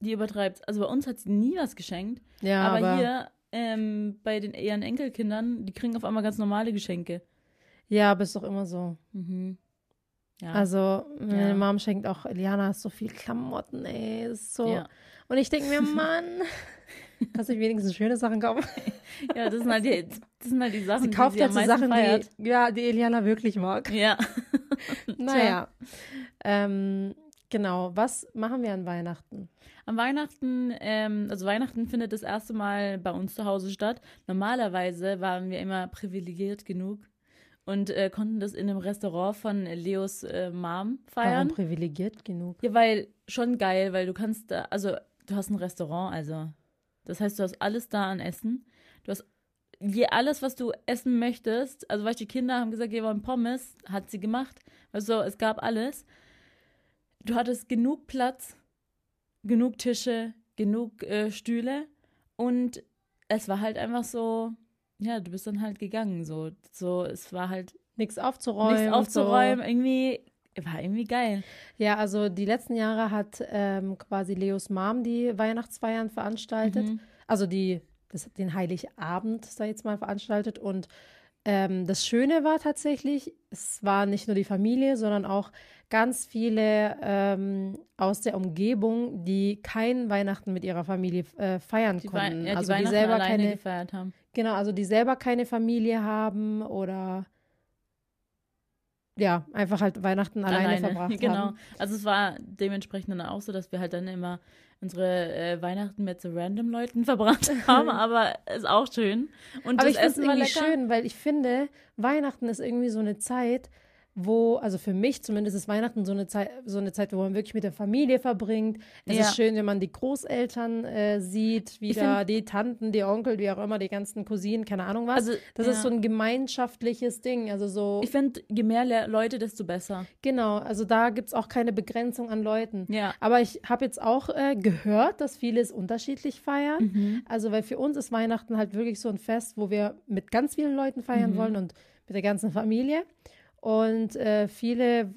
die übertreibt. Also bei uns hat sie nie was geschenkt. Ja, aber, aber hier ähm, bei den ihren Enkelkindern, die kriegen auf einmal ganz normale Geschenke. Ja, aber ist doch immer so. Mhm. Ja. Also, meine ja. Mom schenkt auch, Eliana so viel Klamotten, ey. ist so. Ja. Und ich denke mir, Mann, kannst du wenigstens schöne Sachen kaufen? ja, das sind halt die, das sind halt die Sachen, sie kauft die halt so Sachen, feiert. die, ja, die Eliana wirklich mag. Ja. naja. Ähm, genau, was machen wir an Weihnachten? Am Weihnachten, ähm, also Weihnachten findet das erste Mal bei uns zu Hause statt. Normalerweise waren wir immer privilegiert genug und äh, konnten das in einem Restaurant von Leos äh, Mom feiern. Warum privilegiert genug? Ja, weil schon geil, weil du kannst da, also du hast ein Restaurant, also das heißt, du hast alles da an Essen. Du hast je, alles, was du essen möchtest. Also, weißt du, die Kinder haben gesagt, wir wollen Pommes, hat sie gemacht. Also, es gab alles. Du hattest genug Platz, genug Tische, genug äh, Stühle und es war halt einfach so, ja, du bist dann halt gegangen, so, so, es war halt nichts aufzuräumen, nichts aufzuräumen, so. irgendwie war irgendwie geil. Ja, also die letzten Jahre hat ähm, quasi Leos Mom die Weihnachtsfeiern veranstaltet. Mhm. Also die, das, den Heiligabend, sag ich jetzt mal, veranstaltet. Und ähm, das Schöne war tatsächlich, es war nicht nur die Familie, sondern auch ganz viele ähm, aus der Umgebung, die kein Weihnachten mit ihrer Familie äh, feiern die konnten. ja, also die selber keine gefeiert haben. Genau, also die selber keine Familie haben oder ja, einfach halt Weihnachten alleine, alleine. verbracht genau. haben. Genau. Also es war dementsprechend dann auch so, dass wir halt dann immer unsere äh, Weihnachten mit so random Leuten verbracht haben, aber ist auch schön. Und aber ich finde es irgendwie schön, weil ich finde, Weihnachten ist irgendwie so eine Zeit, wo, also für mich zumindest ist Weihnachten so eine Zeit, so eine Zeit, wo man wirklich mit der Familie verbringt. Es ja. ist schön, wenn man die Großeltern äh, sieht, wieder find, die Tanten, die Onkel, wie auch immer, die ganzen Cousinen, keine Ahnung was. Also, das ja. ist so ein gemeinschaftliches Ding. Also so. Ich finde, je mehr Leute, desto besser. Genau, also da gibt es auch keine Begrenzung an Leuten. Ja. Aber ich habe jetzt auch äh, gehört, dass viele es unterschiedlich feiern. Mhm. Also, weil für uns ist Weihnachten halt wirklich so ein Fest, wo wir mit ganz vielen Leuten feiern mhm. wollen und mit der ganzen Familie. Und äh, viele,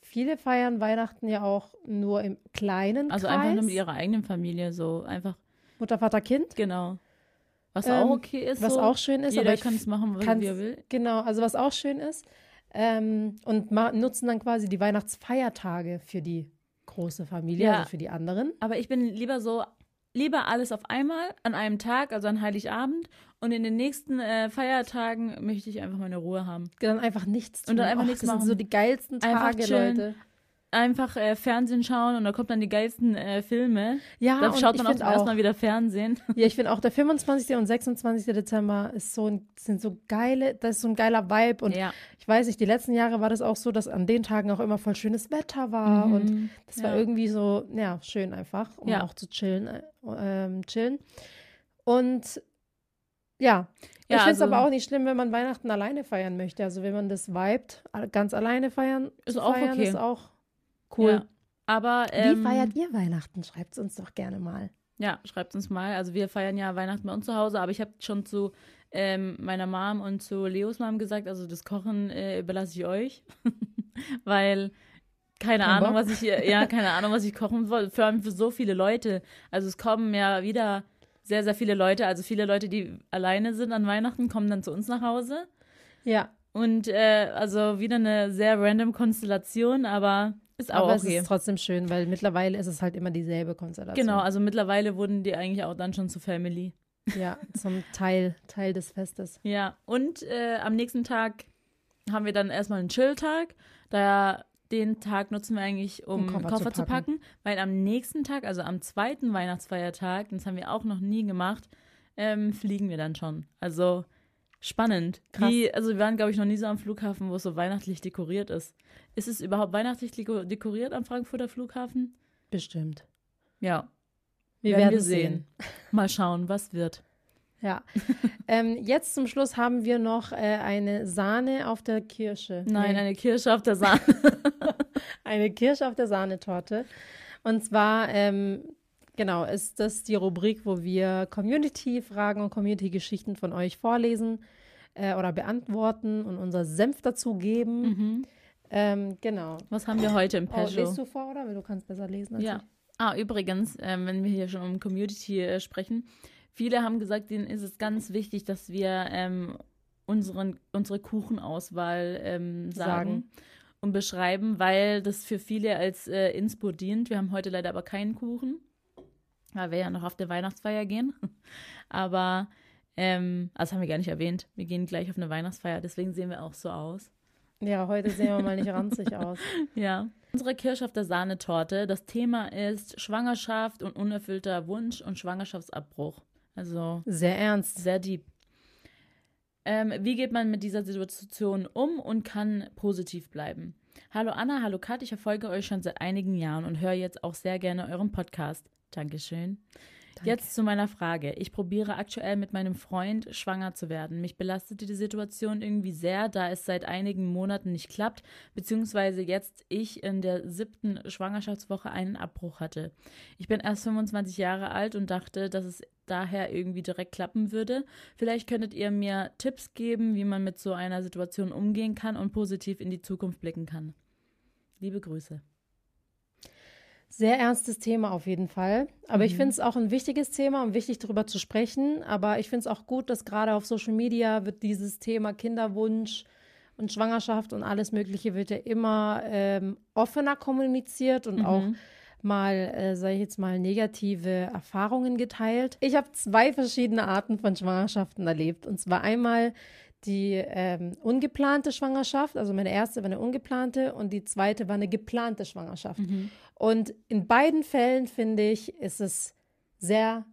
viele feiern Weihnachten ja auch nur im kleinen Also Kreis. einfach nur mit ihrer eigenen Familie, so einfach. Mutter, Vater, Kind. Genau. Was ähm, auch okay ist. Was so. auch schön ist. Jeder kann es machen, was er will. Genau, also was auch schön ist. Ähm, und nutzen dann quasi die Weihnachtsfeiertage für die große Familie, ja, also für die anderen. Aber ich bin lieber so, lieber alles auf einmal an einem Tag, also an Heiligabend. Und in den nächsten äh, Feiertagen möchte ich einfach meine Ruhe haben. Dann einfach nichts tun. Und dann einfach Och, nichts das machen. sind so die geilsten Tage, Leute einfach äh, Fernsehen schauen und da kommt dann die geilsten äh, Filme. Ja, da schaut man auch erstmal wieder Fernsehen. Ja, ich finde auch der 25. und 26. Dezember ist so ein, sind so geile, das ist so ein geiler Vibe und ja. ich weiß nicht, die letzten Jahre war das auch so, dass an den Tagen auch immer voll schönes Wetter war mhm. und das ja. war irgendwie so, ja, schön einfach, um ja. auch zu chillen, äh, ähm, chillen. Und ja, ich finde es also, aber auch nicht schlimm, wenn man Weihnachten alleine feiern möchte. Also wenn man das vibet, ganz alleine feiern, ist auch feiern, okay. ist auch Cool. Ja. Aber ähm, wie feiert ihr Weihnachten? Schreibt es uns doch gerne mal. Ja, schreibt uns mal. Also wir feiern ja Weihnachten bei uns zu Hause, aber ich habe schon zu ähm, meiner Mom und zu Leos Mom gesagt, also das Kochen äh, überlasse ich euch, weil keine Kein Ahnung, Bock. was ich ja keine Ahnung, was ich kochen wollte. Vor allem für so viele Leute. Also es kommen ja wieder sehr sehr viele Leute, also viele Leute, die alleine sind an Weihnachten, kommen dann zu uns nach Hause. Ja. Und äh, also wieder eine sehr random Konstellation, aber ist auch Aber okay. es ist trotzdem schön, weil mittlerweile ist es halt immer dieselbe Konstellation. Genau, also mittlerweile wurden die eigentlich auch dann schon zur Family. Ja, zum Teil, Teil des Festes. Ja, und äh, am nächsten Tag haben wir dann erstmal einen Chill-Tag. Da den Tag nutzen wir eigentlich, um Koffer, Koffer zu, packen. zu, packen. weil am nächsten Tag, also am zweiten Weihnachtsfeiertag, das haben wir auch noch nie gemacht, ähm, fliegen wir dann schon. Also spannend. Krass. Wie, also wir waren, glaube ich, noch nie so am Flughafen, wo es so weihnachtlich dekoriert ist. Ist es überhaupt weihnachtlich dekoriert am Frankfurter Flughafen? Bestimmt. Ja. Wir werden, werden wir sehen. sehen. Mal schauen, was wird. Ja. ähm, jetzt zum Schluss haben wir noch äh, eine Sahne auf der Kirsche. Nein, nee. eine Kirsche auf der Sahne. eine Kirsche auf der Sahnetorte. Und zwar, ähm, genau, ist das die Rubrik, wo wir Community-Fragen und Community-Geschichten von euch vorlesen äh, oder beantworten und unser Senf dazu geben. Mhm. Ähm, genau. Was haben wir heute im Peugeot? Oh, lest du vor, oder? Weil du kannst besser lesen als ja. ich. Ah, übrigens, äh, wenn wir hier schon um Community äh, sprechen, viele haben gesagt, denen ist es ganz wichtig, dass wir ähm, unseren, unsere Kuchenauswahl ähm, sagen, sagen, und beschreiben, weil das für viele als äh, Inspo dient. Wir haben heute leider aber keinen Kuchen, weil wir ja noch auf der Weihnachtsfeier gehen. aber, ähm, also das haben wir gar nicht erwähnt, wir gehen gleich auf eine Weihnachtsfeier, deswegen sehen wir auch so aus. Ja, heute sehen wir mal nicht ranzig aus. Ja. Unsere Kirsche auf der Sahnetorte. Das Thema ist Schwangerschaft und unerfüllter Wunsch und Schwangerschaftsabbruch. Also. Sehr ernst. Sehr deep. Ähm, wie geht man mit dieser Situation um und kann positiv bleiben? Hallo Anna, hallo Kat, ich verfolge euch schon seit einigen Jahren und höre jetzt auch sehr gerne euren Podcast. Dankeschön. Danke. Jetzt zu meiner Frage. Ich probiere aktuell mit meinem Freund schwanger zu werden. Mich belastet die Situation irgendwie sehr, da es seit einigen Monaten nicht klappt, beziehungsweise jetzt ich in der siebten Schwangerschaftswoche einen Abbruch hatte. Ich bin erst 25 Jahre alt und dachte, dass es daher irgendwie direkt klappen würde. Vielleicht könntet ihr mir Tipps geben, wie man mit so einer Situation umgehen kann und positiv in die Zukunft blicken kann. Liebe Grüße. Sehr ernstes Thema auf jeden Fall. Aber mhm. ich finde es auch ein wichtiges Thema und wichtig darüber zu sprechen. Aber ich finde es auch gut, dass gerade auf Social Media wird dieses Thema Kinderwunsch und Schwangerschaft und alles Mögliche wird ja immer ähm, offener kommuniziert und mhm. auch mal, äh, sage ich jetzt mal, negative Erfahrungen geteilt. Ich habe zwei verschiedene Arten von Schwangerschaften erlebt. Und zwar einmal die ähm, ungeplante Schwangerschaft, also meine erste war eine ungeplante und die zweite war eine geplante Schwangerschaft. Mhm. Und in beiden Fällen finde ich, ist es sehr,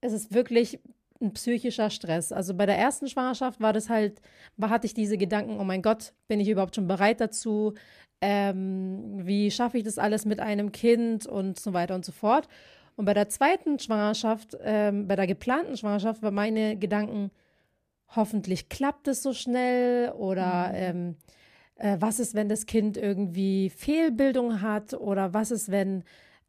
es ist wirklich ein psychischer Stress. Also bei der ersten Schwangerschaft war das halt, war, hatte ich diese Gedanken, oh mein Gott, bin ich überhaupt schon bereit dazu? Ähm, wie schaffe ich das alles mit einem Kind und so weiter und so fort. Und bei der zweiten Schwangerschaft, ähm, bei der geplanten Schwangerschaft, waren meine Gedanken, hoffentlich klappt es so schnell oder mhm. ähm, äh, was ist, wenn das Kind irgendwie Fehlbildung hat oder was ist, wenn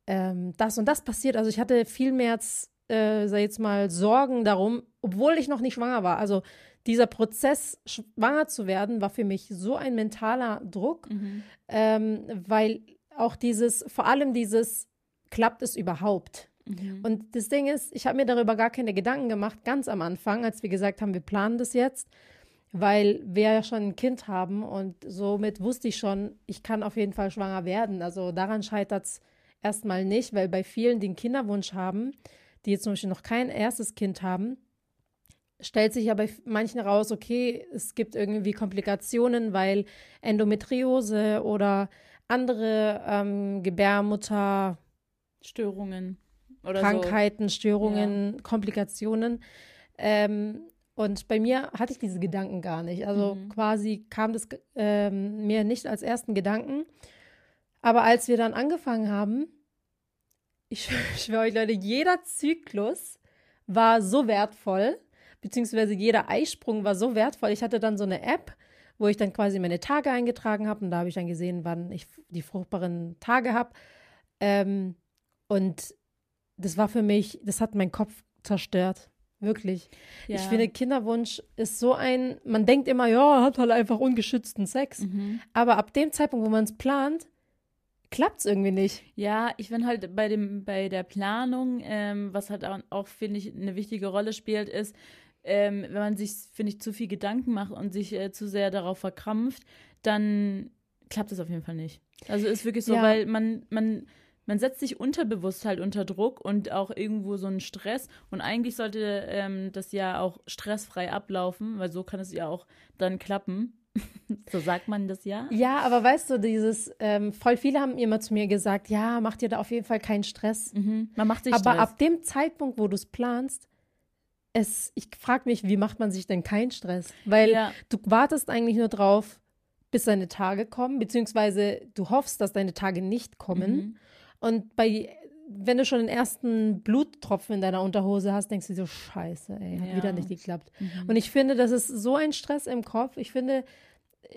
ähm, das und das passiert. Also ich hatte viel mehr, äh, sag jetzt mal, Sorgen darum, obwohl ich noch nicht schwanger war. Also dieser Prozess, schwanger zu werden, war für mich so ein mentaler Druck, mhm. ähm, weil auch dieses, vor allem dieses, klappt es überhaupt? Mhm. Und das Ding ist, ich habe mir darüber gar keine Gedanken gemacht, ganz am Anfang, als wir gesagt haben, wir planen das jetzt, weil wir ja schon ein Kind haben und somit wusste ich schon, ich kann auf jeden Fall schwanger werden. Also daran scheitert es erstmal nicht, weil bei vielen, die einen Kinderwunsch haben, die jetzt zum Beispiel noch kein erstes Kind haben, stellt sich ja bei manchen raus, okay, es gibt irgendwie Komplikationen, weil Endometriose oder andere ähm, Gebärmutter Störungen oder Krankheiten, so. Störungen, ja. Komplikationen. Ähm, und bei mir hatte ich diese Gedanken gar nicht. Also mhm. quasi kam das ähm, mir nicht als ersten Gedanken. Aber als wir dann angefangen haben, ich schwöre euch Leute, jeder Zyklus war so wertvoll, beziehungsweise jeder Eisprung war so wertvoll. Ich hatte dann so eine App, wo ich dann quasi meine Tage eingetragen habe und da habe ich dann gesehen, wann ich die fruchtbaren Tage habe. Ähm, und das war für mich, das hat meinen Kopf zerstört. Wirklich. Ja. Ich finde, Kinderwunsch ist so ein, man denkt immer, ja, hat halt einfach ungeschützten Sex. Mhm. Aber ab dem Zeitpunkt, wo man es plant, klappt es irgendwie nicht. Ja, ich finde halt bei dem, bei der Planung, ähm, was halt auch, auch finde ich, eine wichtige Rolle spielt, ist, ähm, wenn man sich, finde ich, zu viel Gedanken macht und sich äh, zu sehr darauf verkrampft, dann klappt es auf jeden Fall nicht. Also ist wirklich so, ja. weil man, man man setzt sich unterbewusst halt unter Druck und auch irgendwo so einen Stress. Und eigentlich sollte ähm, das ja auch stressfrei ablaufen, weil so kann es ja auch dann klappen. so sagt man das ja. Ja, aber weißt du, dieses, ähm, voll viele haben immer zu mir gesagt, ja, mach dir da auf jeden Fall keinen Stress. Mhm. Man macht sich aber Stress. ab dem Zeitpunkt, wo du es planst, es, ich frage mich, wie macht man sich denn keinen Stress? Weil ja. du wartest eigentlich nur drauf, bis deine Tage kommen, beziehungsweise du hoffst, dass deine Tage nicht kommen. Mhm. Und bei, wenn du schon den ersten Bluttropfen in deiner Unterhose hast, denkst du so, scheiße, ey, hat ja. wieder nicht geklappt. Mhm. Und ich finde, das ist so ein Stress im Kopf. Ich finde,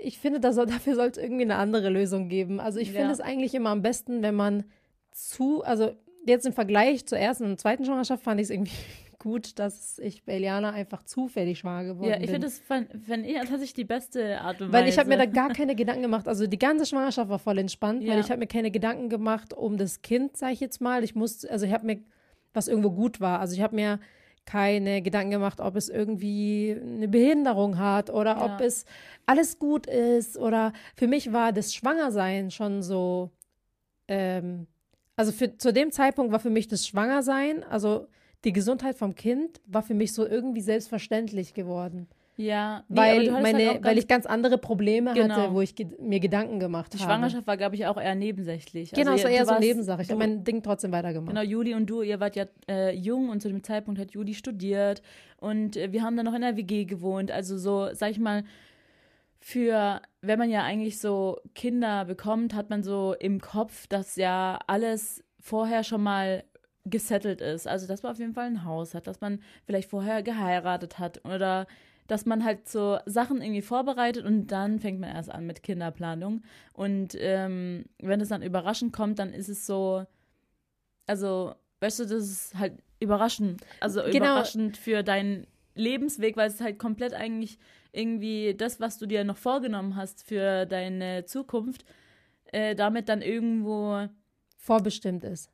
ich finde, dass, dafür soll es irgendwie eine andere Lösung geben. Also ich ja. finde es eigentlich immer am besten, wenn man zu, also jetzt im Vergleich zur ersten und zweiten Schwangerschaft fand ich es irgendwie gut, dass ich bei Eliana einfach zufällig schwanger geworden bin. Ja, ich finde das wenn ich tatsächlich die beste Art und Weise. Weil ich habe mir da gar keine Gedanken gemacht. Also die ganze Schwangerschaft war voll entspannt, ja. weil ich habe mir keine Gedanken gemacht um das Kind, sage ich jetzt mal. Ich musste, also ich habe mir, was irgendwo gut war. Also ich habe mir keine Gedanken gemacht, ob es irgendwie eine Behinderung hat oder ja. ob es alles gut ist. Oder für mich war das Schwangersein schon so, ähm, also für, zu dem Zeitpunkt war für mich das Schwangersein, also die Gesundheit vom Kind war für mich so irgendwie selbstverständlich geworden. Ja, nee, weil, meine, halt weil ich ganz andere Probleme genau. hatte, wo ich ge mir Gedanken gemacht habe. Die Schwangerschaft war, glaube ich, auch eher nebensächlich. Genau, also, es war eher so eine Nebensache. Ich habe mein Ding trotzdem weitergemacht. Genau, Juli und du, ihr wart ja äh, jung und zu dem Zeitpunkt hat Juli studiert und äh, wir haben dann noch in der WG gewohnt. Also so, sag ich mal, für, wenn man ja eigentlich so Kinder bekommt, hat man so im Kopf, dass ja alles vorher schon mal gesettelt ist. Also, dass man auf jeden Fall ein Haus hat, dass man vielleicht vorher geheiratet hat oder dass man halt so Sachen irgendwie vorbereitet und dann fängt man erst an mit Kinderplanung. Und ähm, wenn es dann überraschend kommt, dann ist es so, also, weißt du, das ist halt überraschend. Also genau. überraschend für deinen Lebensweg, weil es halt komplett eigentlich irgendwie das, was du dir noch vorgenommen hast für deine Zukunft, äh, damit dann irgendwo vorbestimmt ist.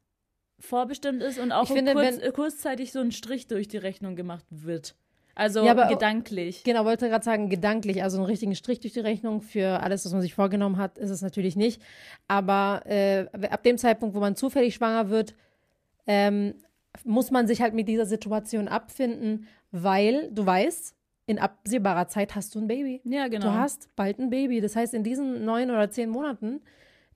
Vorbestimmt ist und auch finde, kurz, wenn, kurzzeitig so ein Strich durch die Rechnung gemacht wird. Also ja, aber, gedanklich. Genau, wollte gerade sagen, gedanklich. Also einen richtigen Strich durch die Rechnung für alles, was man sich vorgenommen hat, ist es natürlich nicht. Aber äh, ab dem Zeitpunkt, wo man zufällig schwanger wird, ähm, muss man sich halt mit dieser Situation abfinden, weil du weißt, in absehbarer Zeit hast du ein Baby. Ja, genau. Du hast bald ein Baby. Das heißt, in diesen neun oder zehn Monaten,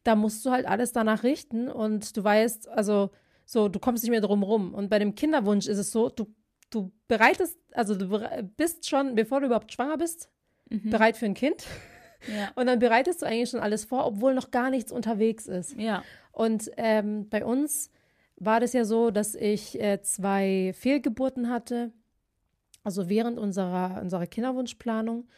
da musst du halt alles danach richten und du weißt, also so, du kommst nicht mehr drum rum. Und bei dem Kinderwunsch ist es so, du, du bereitest, also du bist schon, bevor du überhaupt schwanger bist, mhm. bereit für ein Kind. Ja. Und dann bereitest du eigentlich schon alles vor, obwohl noch gar nichts unterwegs ist. Ja. Und ähm, bei uns war das ja so, dass ich äh, zwei Fehlgeburten hatte also während unserer, unserer Kinderwunschplanung.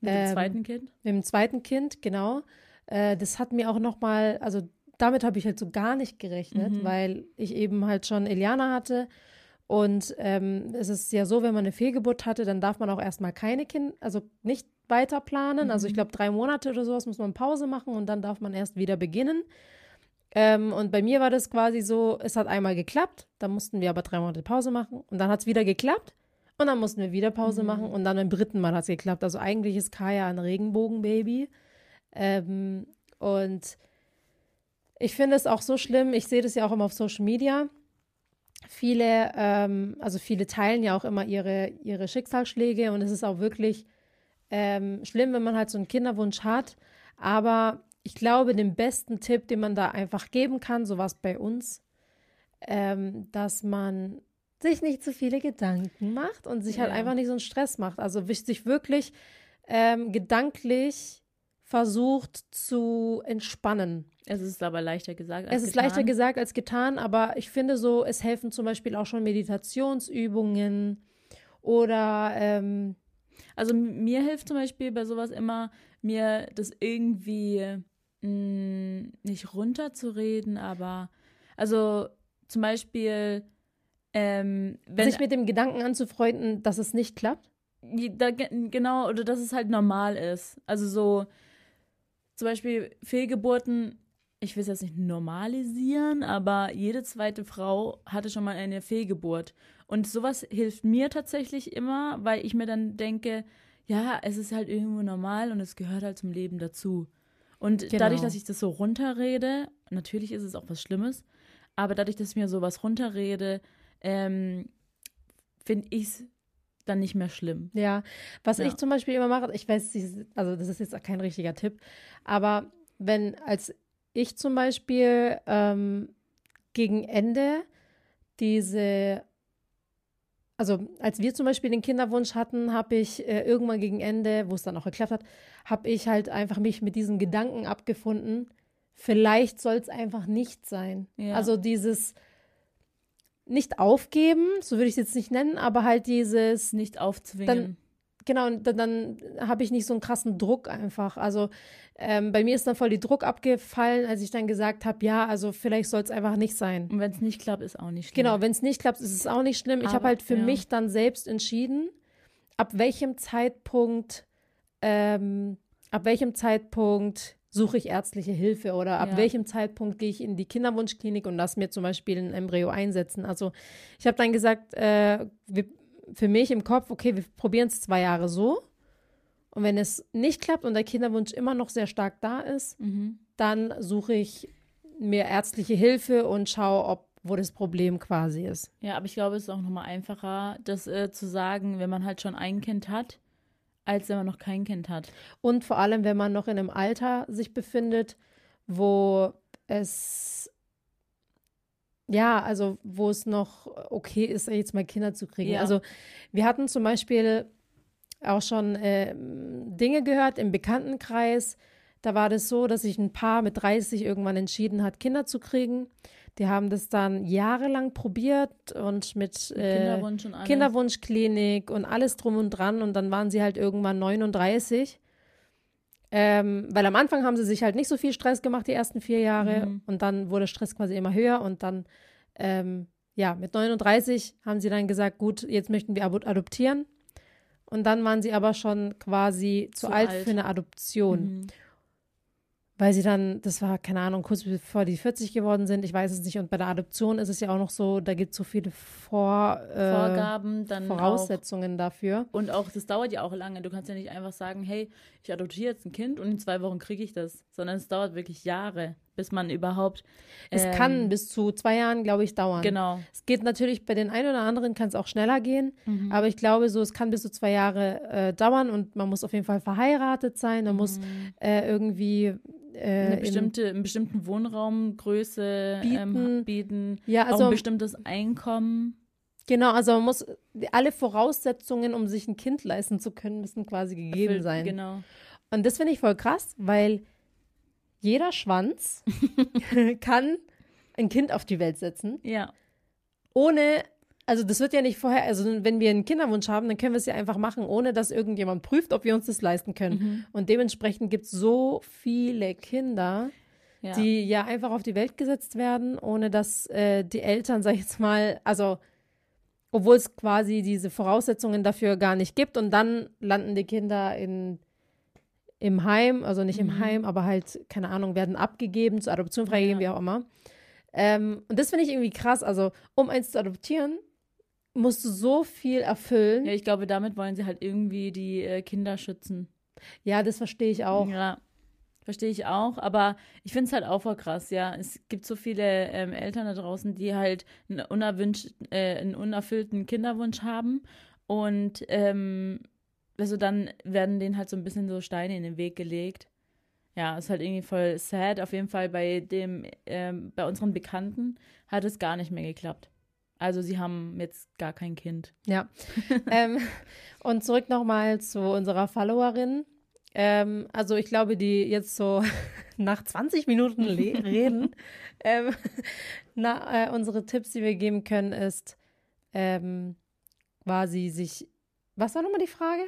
Mit dem ähm, zweiten Kind? Mit dem zweiten Kind, genau. Äh, das hat mir auch nochmal, also damit habe ich halt so gar nicht gerechnet, mhm. weil ich eben halt schon Eliana hatte. Und ähm, es ist ja so, wenn man eine Fehlgeburt hatte, dann darf man auch erstmal keine Kinder, also nicht weiter planen. Mhm. Also ich mhm. glaube, drei Monate oder sowas muss man Pause machen und dann darf man erst wieder beginnen. Ähm, und bei mir war das quasi so, es hat einmal geklappt, dann mussten wir aber drei Monate Pause machen und dann hat es wieder geklappt. Und dann mussten wir wieder Pause mhm. machen und dann beim dritten Mal hat es geklappt. Also eigentlich ist Kaya ein Regenbogenbaby. Ähm, und ich finde es auch so schlimm, ich sehe das ja auch immer auf Social Media. Viele, ähm, also viele teilen ja auch immer ihre, ihre Schicksalsschläge und es ist auch wirklich ähm, schlimm, wenn man halt so einen Kinderwunsch hat. Aber ich glaube, den besten Tipp, den man da einfach geben kann, so was bei uns, ähm, dass man sich nicht zu viele Gedanken macht und sich halt ja. halt einfach nicht so einen Stress macht. Also sich wirklich ähm, gedanklich versucht zu entspannen. Es ist aber leichter gesagt als Es ist getan. leichter gesagt als getan, aber ich finde so, es helfen zum Beispiel auch schon Meditationsübungen oder ähm, also mir hilft zum Beispiel bei sowas immer, mir das irgendwie mh, mm, nicht runterzureden, aber also zum Beispiel ähm, wenn, Sich mit dem Gedanken anzufreunden, dass es nicht klappt? Da, genau, oder dass es halt normal ist. Also so, zum Beispiel Fehlgeburten, ich will es jetzt nicht normalisieren, aber jede zweite Frau hatte schon mal eine Fehlgeburt. Und sowas hilft mir tatsächlich immer, weil ich mir dann denke, ja, es ist halt irgendwo normal und es gehört halt zum Leben dazu. Und genau. dadurch, dass ich das so runterrede, natürlich ist es auch was Schlimmes, aber dadurch, dass ich mir sowas runterrede, ähm, finde ich es dann nicht mehr schlimm. Ja, was ja. ich zum Beispiel immer mache, ich weiß, also das ist jetzt kein richtiger Tipp, aber wenn als ich zum Beispiel ähm, gegen Ende diese, also als wir zum Beispiel den Kinderwunsch hatten, habe ich äh, irgendwann gegen Ende, wo es dann auch geklappt hat, habe ich halt einfach mich mit diesen Gedanken abgefunden, vielleicht soll es einfach nicht sein. Ja. Also dieses, nicht aufgeben, so würde ich es jetzt nicht nennen, aber halt dieses nicht aufzwingen. Dann, genau, dann, dann habe ich nicht so einen krassen Druck einfach. Also ähm, bei mir ist dann voll die Druck abgefallen, als ich dann gesagt habe, ja, also vielleicht soll es einfach nicht sein. Und wenn es nicht klappt, ist auch nicht schlimm. Genau, wenn es nicht klappt, ist es auch nicht schlimm. ich habe halt für ja. mich dann selbst entschieden, ab welchem Zeitpunkt, ähm, ab welchem Zeitpunkt suche ich ärztliche Hilfe oder ab ja. welchem Zeitpunkt gehe ich in die Kinderwunschklinik und lasse mir zum Beispiel ein Embryo einsetzen. Also ich habe dann gesagt, äh, wir, für mich im Kopf, okay, wir probieren es zwei Jahre so. Und wenn es nicht klappt und der Kinderwunsch immer noch sehr stark da ist, mhm. dann suche ich mir ärztliche Hilfe und schaue, ob wo das Problem quasi ist. Ja, aber ich glaube, es ist auch nochmal einfacher, das äh, zu sagen, wenn man halt schon ein Kind hat, als wenn man noch kein Kind hat. Und vor allem, wenn man noch in einem Alter sich befindet, wo es ja, also wo es noch okay ist, jetzt mal Kinder zu kriegen. Ja. Also wir hatten zum Beispiel auch schon äh, Dinge gehört im Bekanntenkreis. Da war das so, dass sich ein Paar mit 30 irgendwann entschieden hat, Kinder zu kriegen. Die haben das dann jahrelang probiert und mit äh, Kinderwunsch und Kinderwunschklinik und alles drum und dran. Und dann waren sie halt irgendwann 39. Ähm, weil am Anfang haben sie sich halt nicht so viel Stress gemacht, die ersten vier Jahre. Mhm. Und dann wurde Stress quasi immer höher. Und dann, ähm, ja, mit 39 haben sie dann gesagt, gut, jetzt möchten wir adoptieren. Und dann waren sie aber schon quasi zu, zu alt, alt, für eine Adoption. Mhm weil sie dann, das war, keine Ahnung, kurz bevor die 40 geworden sind, ich weiß es nicht. Und bei der Adoption ist es ja auch noch so, da gibt es so viele Vor, äh, Vorgaben, dann Voraussetzungen auch, dafür. Und auch, das dauert ja auch lange. Du kannst ja nicht einfach sagen, hey, ich adoptiere jetzt ein Kind und in zwei Wochen kriege ich das, sondern es dauert wirklich Jahre, bis man überhaupt. Ähm, es kann bis zu zwei Jahren, glaube ich, dauern. Genau. Es geht natürlich bei den einen oder anderen kann es auch schneller gehen, mhm. aber ich glaube, so es kann bis zu zwei Jahre äh, dauern und man muss auf jeden Fall verheiratet sein, man mhm. muss äh, irgendwie äh, eine bestimmte, einen bestimmten Wohnraumgröße bieten. Ähm, bieten ja, also, auch ein bestimmtes Einkommen. Genau, also man muss alle Voraussetzungen, um sich ein Kind leisten zu können, müssen quasi gegeben Erfüllt, sein. Genau. Und das finde ich voll krass, weil jeder Schwanz kann ein Kind auf die Welt setzen. Ja. Ohne also das wird ja nicht vorher, also wenn wir einen Kinderwunsch haben, dann können wir es ja einfach machen, ohne dass irgendjemand prüft, ob wir uns das leisten können. Mhm. Und dementsprechend gibt es so viele Kinder, ja. die ja einfach auf die Welt gesetzt werden, ohne dass äh, die Eltern, sag ich jetzt mal, also obwohl es quasi diese Voraussetzungen dafür gar nicht gibt und dann landen die Kinder in im Heim, also nicht im mhm. Heim, aber halt, keine Ahnung, werden abgegeben, zur Adoption freigegeben, ja. wie auch immer. Ähm, und das finde ich irgendwie krass. Also, um eins zu adoptieren, musst du so viel erfüllen. Ja, ich glaube, damit wollen sie halt irgendwie die äh, Kinder schützen. Ja, das verstehe ich auch. Ja, verstehe ich auch. Aber ich finde es halt auch voll krass, ja. Es gibt so viele ähm, Eltern da draußen, die halt einen, unerwünscht, äh, einen unerfüllten Kinderwunsch haben. Und ähm, also dann werden denen halt so ein bisschen so Steine in den Weg gelegt. Ja, ist halt irgendwie voll sad. Auf jeden Fall bei dem, ähm, bei unseren Bekannten hat es gar nicht mehr geklappt. Also sie haben jetzt gar kein Kind. Ja. ähm, und zurück nochmal zu unserer Followerin. Ähm, also ich glaube, die jetzt so nach 20 Minuten reden, ähm, na, äh, unsere Tipps, die wir geben können, ist ähm, quasi sich. Was war nochmal die Frage?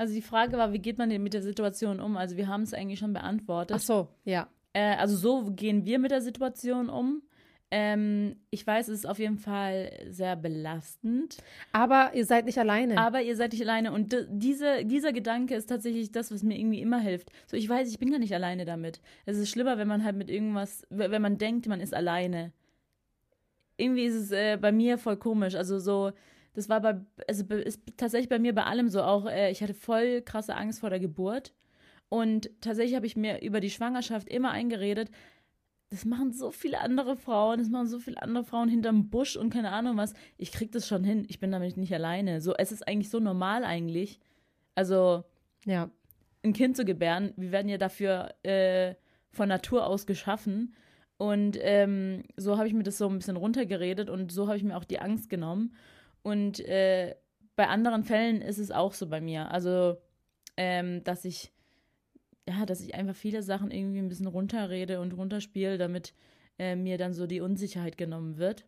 Also die Frage war, wie geht man denn mit der Situation um? Also wir haben es eigentlich schon beantwortet. Ach so, ja. Äh, also so gehen wir mit der Situation um. Ähm, ich weiß, es ist auf jeden Fall sehr belastend. Aber ihr seid nicht alleine. Aber ihr seid nicht alleine. Und diese, dieser Gedanke ist tatsächlich das, was mir irgendwie immer hilft. So, ich weiß, ich bin gar nicht alleine damit. Es ist schlimmer, wenn man halt mit irgendwas, wenn man denkt, man ist alleine. Irgendwie ist es äh, bei mir voll komisch. Also so, das war bei, also ist tatsächlich bei mir bei allem so. Auch äh, ich hatte voll krasse Angst vor der Geburt. Und tatsächlich habe ich mir über die Schwangerschaft immer eingeredet, das machen so viele andere Frauen, das machen so viele andere Frauen hinterm Busch und keine Ahnung was. Ich krieg das schon hin. Ich bin damit nicht alleine. So, es ist eigentlich so normal eigentlich. Also, ja. ein Kind zu gebären. Wir werden ja dafür äh, von Natur aus geschaffen. Und ähm, so habe ich mir das so ein bisschen runtergeredet und so habe ich mir auch die Angst genommen. Und äh, bei anderen Fällen ist es auch so bei mir. Also, ähm, dass ich ja, dass ich einfach viele Sachen irgendwie ein bisschen runterrede und runterspiele, damit äh, mir dann so die Unsicherheit genommen wird.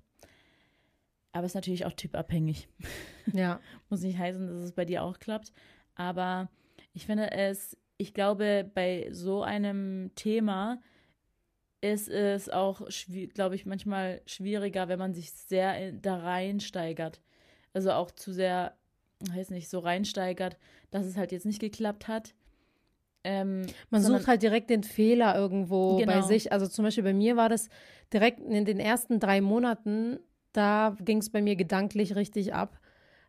Aber es ist natürlich auch typabhängig. Ja. Muss nicht heißen, dass es bei dir auch klappt. Aber ich finde es, ich glaube, bei so einem Thema ist es auch, glaube ich, manchmal schwieriger, wenn man sich sehr da reinsteigert. Also auch zu sehr, weiß nicht, so reinsteigert, dass es halt jetzt nicht geklappt hat ähm, Man sucht halt direkt den Fehler irgendwo genau. bei sich. Also zum Beispiel bei mir war das direkt in den ersten drei Monaten, da ging es bei mir gedanklich richtig ab,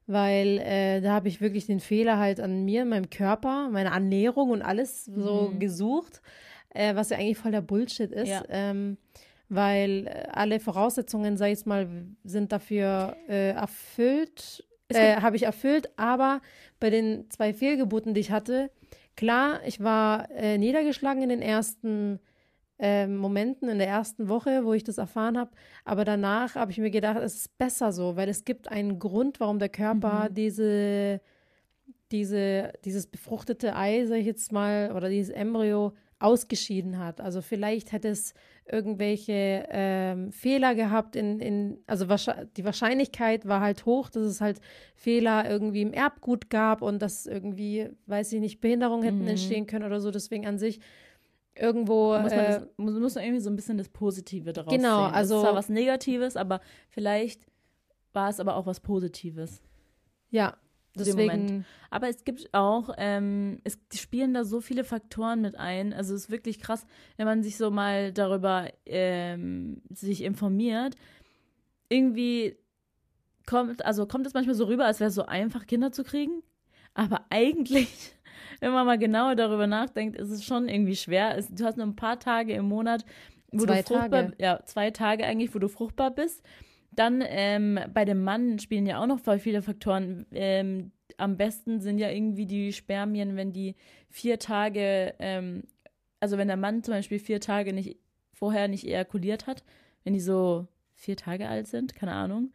weil äh, da habe ich wirklich den Fehler halt an mir, meinem Körper, meiner Ernährung und alles so mhm. gesucht, äh, was ja eigentlich voll der Bullshit ist. Ja. Ähm, weil äh, alle Voraussetzungen, sag ich jetzt mal, sind dafür äh, erfüllt äh, habe ich erfüllt. Aber bei den zwei Fehlgeburten, die ich hatte, klar, ich war äh, niedergeschlagen in den ersten äh, Momenten, in der ersten Woche, wo ich das erfahren habe. Aber danach habe ich mir gedacht, es ist besser so, weil es gibt einen Grund, warum der Körper mhm. diese, diese, dieses befruchtete Ei, sag ich jetzt mal, oder dieses Embryo ausgeschieden hat. Also vielleicht hätte es irgendwelche ähm, Fehler gehabt in, in also die Wahrscheinlichkeit war halt hoch, dass es halt Fehler irgendwie im Erbgut gab und dass irgendwie, weiß ich nicht, Behinderungen hätten mhm. entstehen können oder so. Deswegen an sich irgendwo. Muss man, äh, das, muss, muss man irgendwie so ein bisschen das Positive daraus genau, sehen. also. Es ist zwar was Negatives, aber vielleicht war es aber auch was Positives. Ja, Deswegen. Aber es gibt auch, ähm, es spielen da so viele Faktoren mit ein. Also es ist wirklich krass, wenn man sich so mal darüber ähm, sich informiert. Irgendwie kommt, also kommt es manchmal so rüber, als wäre es so einfach, Kinder zu kriegen. Aber eigentlich, wenn man mal genauer darüber nachdenkt, ist es schon irgendwie schwer. Es, du hast nur ein paar Tage im Monat, wo zwei du fruchtbar, Tage. ja, zwei Tage eigentlich, wo du fruchtbar bist. Dann ähm, bei dem Mann spielen ja auch noch voll viele Faktoren. Ähm, am besten sind ja irgendwie die Spermien, wenn die vier Tage, ähm, also wenn der Mann zum Beispiel vier Tage nicht vorher nicht ejakuliert hat, wenn die so vier Tage alt sind, keine Ahnung.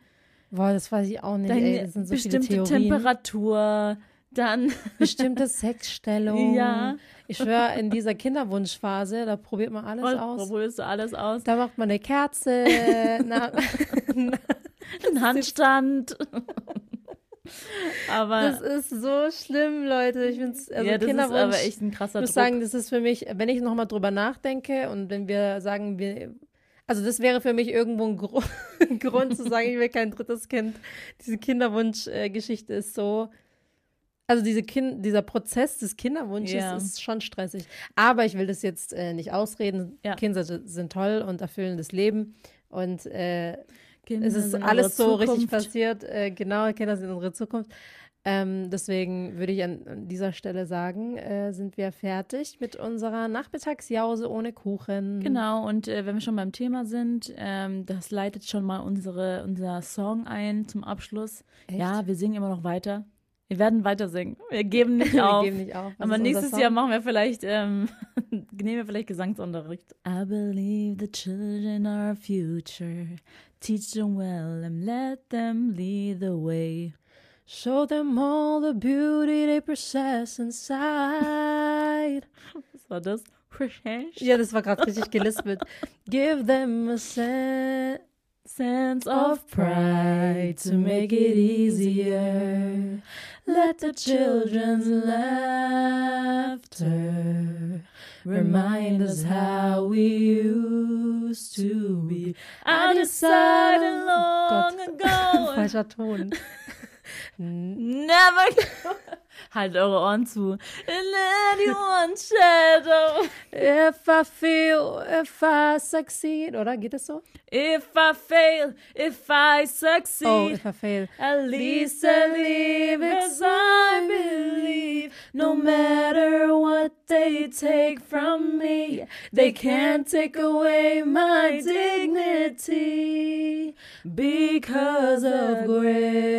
Boah, das weiß ich auch nicht. Dann ey, das sind so bestimmte Temperatur, dann bestimmte Sexstellung. Ja. Ich schwöre, in dieser Kinderwunschphase, da probiert man alles Und, aus. Probierst du alles aus? Da macht man eine Kerze, na, einen Handstand. aber das ist so schlimm, Leute. Ich finde es also ja, das Kinderwunsch, ist aber echt ein krasser Ich muss sagen, das ist für mich, wenn ich nochmal drüber nachdenke und wenn wir sagen, wir also das wäre für mich irgendwo ein, Gru Grund zu sagen, ich will kein drittes Kind. Diese Kinderwunschgeschichte äh, ist so also diese kind, dieser Prozess des Kinderwunsches ja. ist schon stressig. Aber ich will das jetzt äh, nicht ausreden. Ja. Kinder sind toll und erfüllen das Leben. Und äh, es ist alles so Zukunft. richtig passiert. Äh, genau, Kinder sind unsere Zukunft. Ähm, deswegen würde ich an, an, dieser Stelle sagen, äh, sind wir fertig mit unserer Nachmittagsjause ohne Kuchen. Genau, und äh, wenn wir schon beim Thema sind, ähm, das leitet schon mal unsere, unser Song ein zum Abschluss. Echt? Ja, wir singen immer noch weiter. Wir werden weiter singen. Wir geben nicht auf. wir geben nicht auf. Aber nächstes Jahr machen wir vielleicht, ähm, nehmen wir vielleicht Gesangsunterricht. I believe the children are future. Teach them well and let them lead the way. Show them all the beauty they possess inside. Was war das? Ja, das war gerade richtig gelispelt. Give them a sense sense of pride to make it easier. Let the children's laughter remind us how we used to be. I decided long ago. Falscher Ton. Never. halt eure Ohren zu. In anyone's shadow. If I feel, if I succeed. Oder geht es so? If I fail, if I succeed. Oh, if I fail. At least I live as I believe. No matter what they take from me, they can't take away my dignity because of greatness.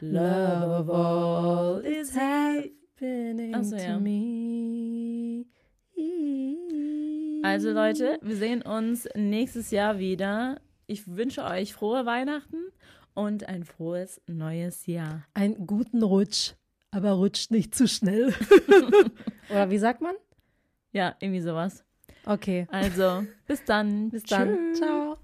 Love of all is happening so, ja. to me. Also Leute, wir sehen uns nächstes Jahr wieder. Ich wünsche euch frohe Weihnachten und ein frohes neues Jahr. Einen guten Rutsch, aber rutscht nicht zu schnell. Oder wie sagt man? Ja, irgendwie sowas. Okay. Also, bis dann. Bis dann. Tschüss. Ciao.